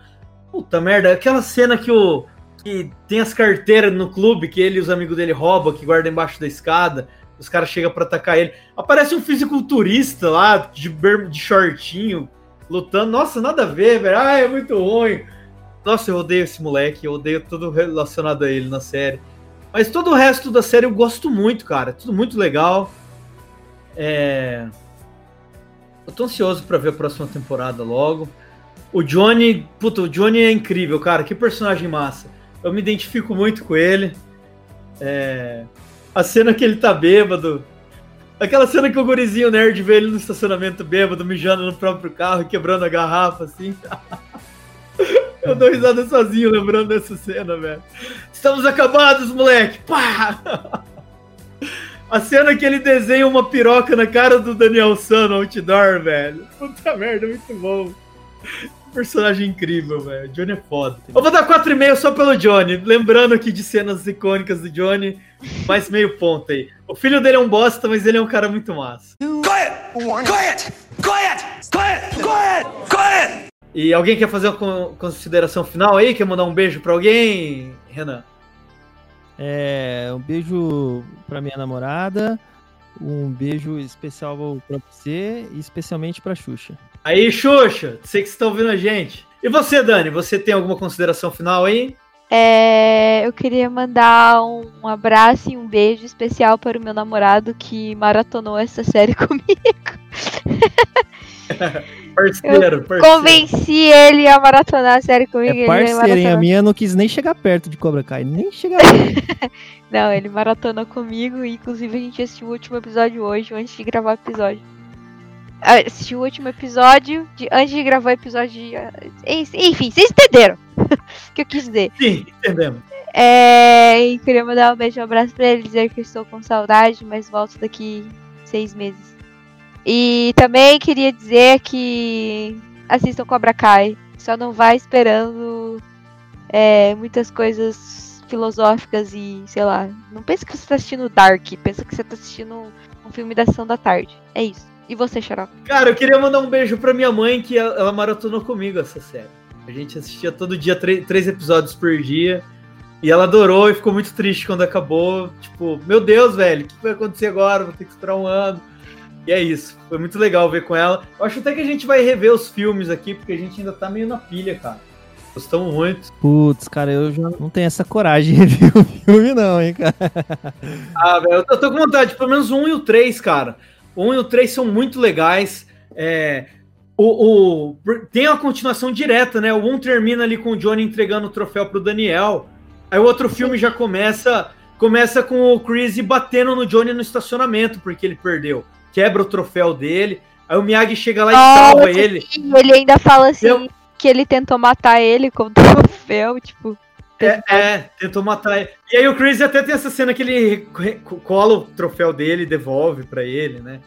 Speaker 2: Puta merda, aquela cena que o que tem as carteiras no clube que ele e os amigos dele roubam, que guardam embaixo da escada os caras chegam para atacar ele. Aparece um fisiculturista lá, de, de shortinho, lutando. Nossa, nada a ver, velho. Ah, é muito ruim. Nossa, eu odeio esse moleque, eu odeio tudo relacionado a ele na série. Mas todo o resto da série eu gosto muito, cara. Tudo muito legal. É... Eu tô ansioso para ver a próxima temporada logo. O Johnny, puta, o Johnny é incrível, cara. Que personagem massa. Eu me identifico muito com ele. É... A cena que ele tá bêbado. Aquela cena que o gurizinho nerd vê ele no estacionamento bêbado, mijando no próprio carro e quebrando a garrafa, assim. Eu dou risada sozinho lembrando dessa cena, velho. Estamos acabados, moleque! Pá! A cena que ele desenha uma piroca na cara do Daniel San no outdoor, velho. Puta merda, muito bom. Personagem incrível, velho. Johnny é foda. Eu vou dar 4,5 só pelo Johnny. Lembrando aqui de cenas icônicas do Johnny, mais meio ponto aí. O filho dele é um bosta, mas ele é um cara muito massa.
Speaker 10: Quiet! Quiet! Quiet! Quiet! Quiet! Quiet!
Speaker 2: E alguém quer fazer uma consideração final aí? Quer mandar um beijo pra alguém, Renan?
Speaker 5: É, um beijo pra minha namorada, um beijo especial pra você e especialmente pra Xuxa.
Speaker 2: Aí, Xuxa, sei que você está ouvindo a gente. E você, Dani, você tem alguma consideração final aí?
Speaker 3: É, eu queria mandar um abraço e um beijo especial para o meu namorado que maratonou essa série comigo.
Speaker 2: parceiro, parceiro.
Speaker 3: Convenci ele a maratonar a série comigo.
Speaker 5: É parceiro? A minha não quis nem chegar perto de Cobra Kai, nem chegar perto.
Speaker 3: não, ele maratonou comigo, inclusive a gente assistiu o último episódio hoje, antes de gravar o episódio assisti o último episódio, de, antes de gravar o episódio de, Enfim, vocês entenderam o que eu quis dizer.
Speaker 2: Sim, entendemos.
Speaker 3: É, e queria mandar um beijo e um abraço pra ele, dizer que estou com saudade, mas volto daqui seis meses. E também queria dizer que assistam Cobra Kai. Só não vai esperando é, muitas coisas filosóficas e, sei lá. Não pensa que você tá assistindo Dark, pensa que você tá assistindo um filme da sessão da tarde. É isso. E você, Xarope?
Speaker 2: Cara, eu queria mandar um beijo pra minha mãe, que ela maratonou comigo essa série. A gente assistia todo dia três episódios por dia. E ela adorou e ficou muito triste quando acabou. Tipo, meu Deus, velho, o que vai acontecer agora? Vou ter que esperar um ano. E é isso. Foi muito legal ver com ela. Eu acho até que a gente vai rever os filmes aqui, porque a gente ainda tá meio na pilha, cara. Gostamos muito.
Speaker 5: Putz, cara, eu já não tenho essa coragem de rever o filme, não, hein, cara.
Speaker 2: Ah, velho, eu tô com vontade, pelo menos um e o três, cara. O 1 e o 3 são muito legais. É, o, o, tem uma continuação direta, né? O 1 termina ali com o Johnny entregando o troféu pro Daniel. Aí o outro filme já começa começa com o Chris batendo no Johnny no estacionamento, porque ele perdeu. Quebra o troféu dele. Aí o Miyagi chega lá e oh, salva ele.
Speaker 3: Ele ainda fala assim Eu... que ele tentou matar ele com o troféu, tipo.
Speaker 2: É, é, tentou matar ele. E aí o Chris até tem essa cena que ele cola o troféu dele e devolve pra ele, né?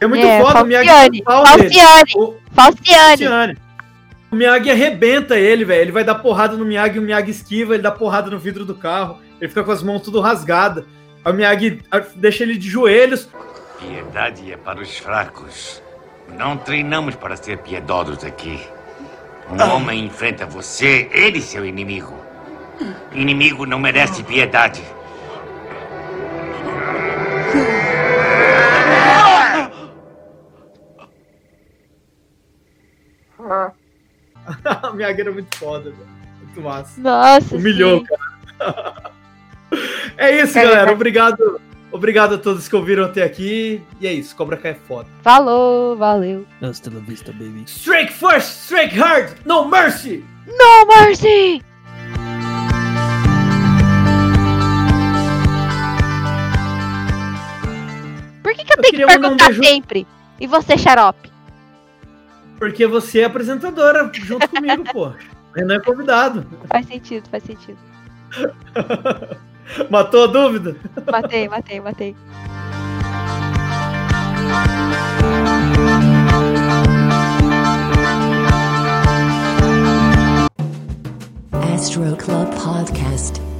Speaker 2: É muito é, foda,
Speaker 3: Falciane, o Miyagi Falciane, o, Falciane. Falciane.
Speaker 2: O Miyagi arrebenta ele, velho. Ele vai dar porrada no Miyagi, o Miyagi esquiva, ele dá porrada no vidro do carro. Ele fica com as mãos tudo rasgadas. Aí o Miyagi deixa ele de joelhos.
Speaker 9: Piedade é para os fracos. Não treinamos para ser piedosos aqui. Um homem enfrenta você, ele seu inimigo. Inimigo não merece piedade.
Speaker 2: A Miyagi era muito foda, velho. Muito massa.
Speaker 3: Nossa,
Speaker 2: Humilhou,
Speaker 3: sim.
Speaker 2: cara. É isso,
Speaker 3: É,
Speaker 2: galera.
Speaker 3: é.
Speaker 2: Obrigado. Obrigado a todos que ouviram até aqui. E é isso. Cobra Kai é foda.
Speaker 3: Falou, valeu.
Speaker 5: Hasta la vista, baby.
Speaker 2: Strike first, strike hard, no mercy!
Speaker 3: No mercy! Por que, que eu, tenho que
Speaker 2: um
Speaker 3: perguntar
Speaker 2: beijo-
Speaker 3: sempre? E você, xarope?
Speaker 2: Porque você é apresentadora junto comigo, pô. Renan é convidado.
Speaker 3: Faz sentido, faz sentido.
Speaker 2: Matou a dúvida?
Speaker 3: Matei, matei, matei.
Speaker 13: Astro Club Podcast.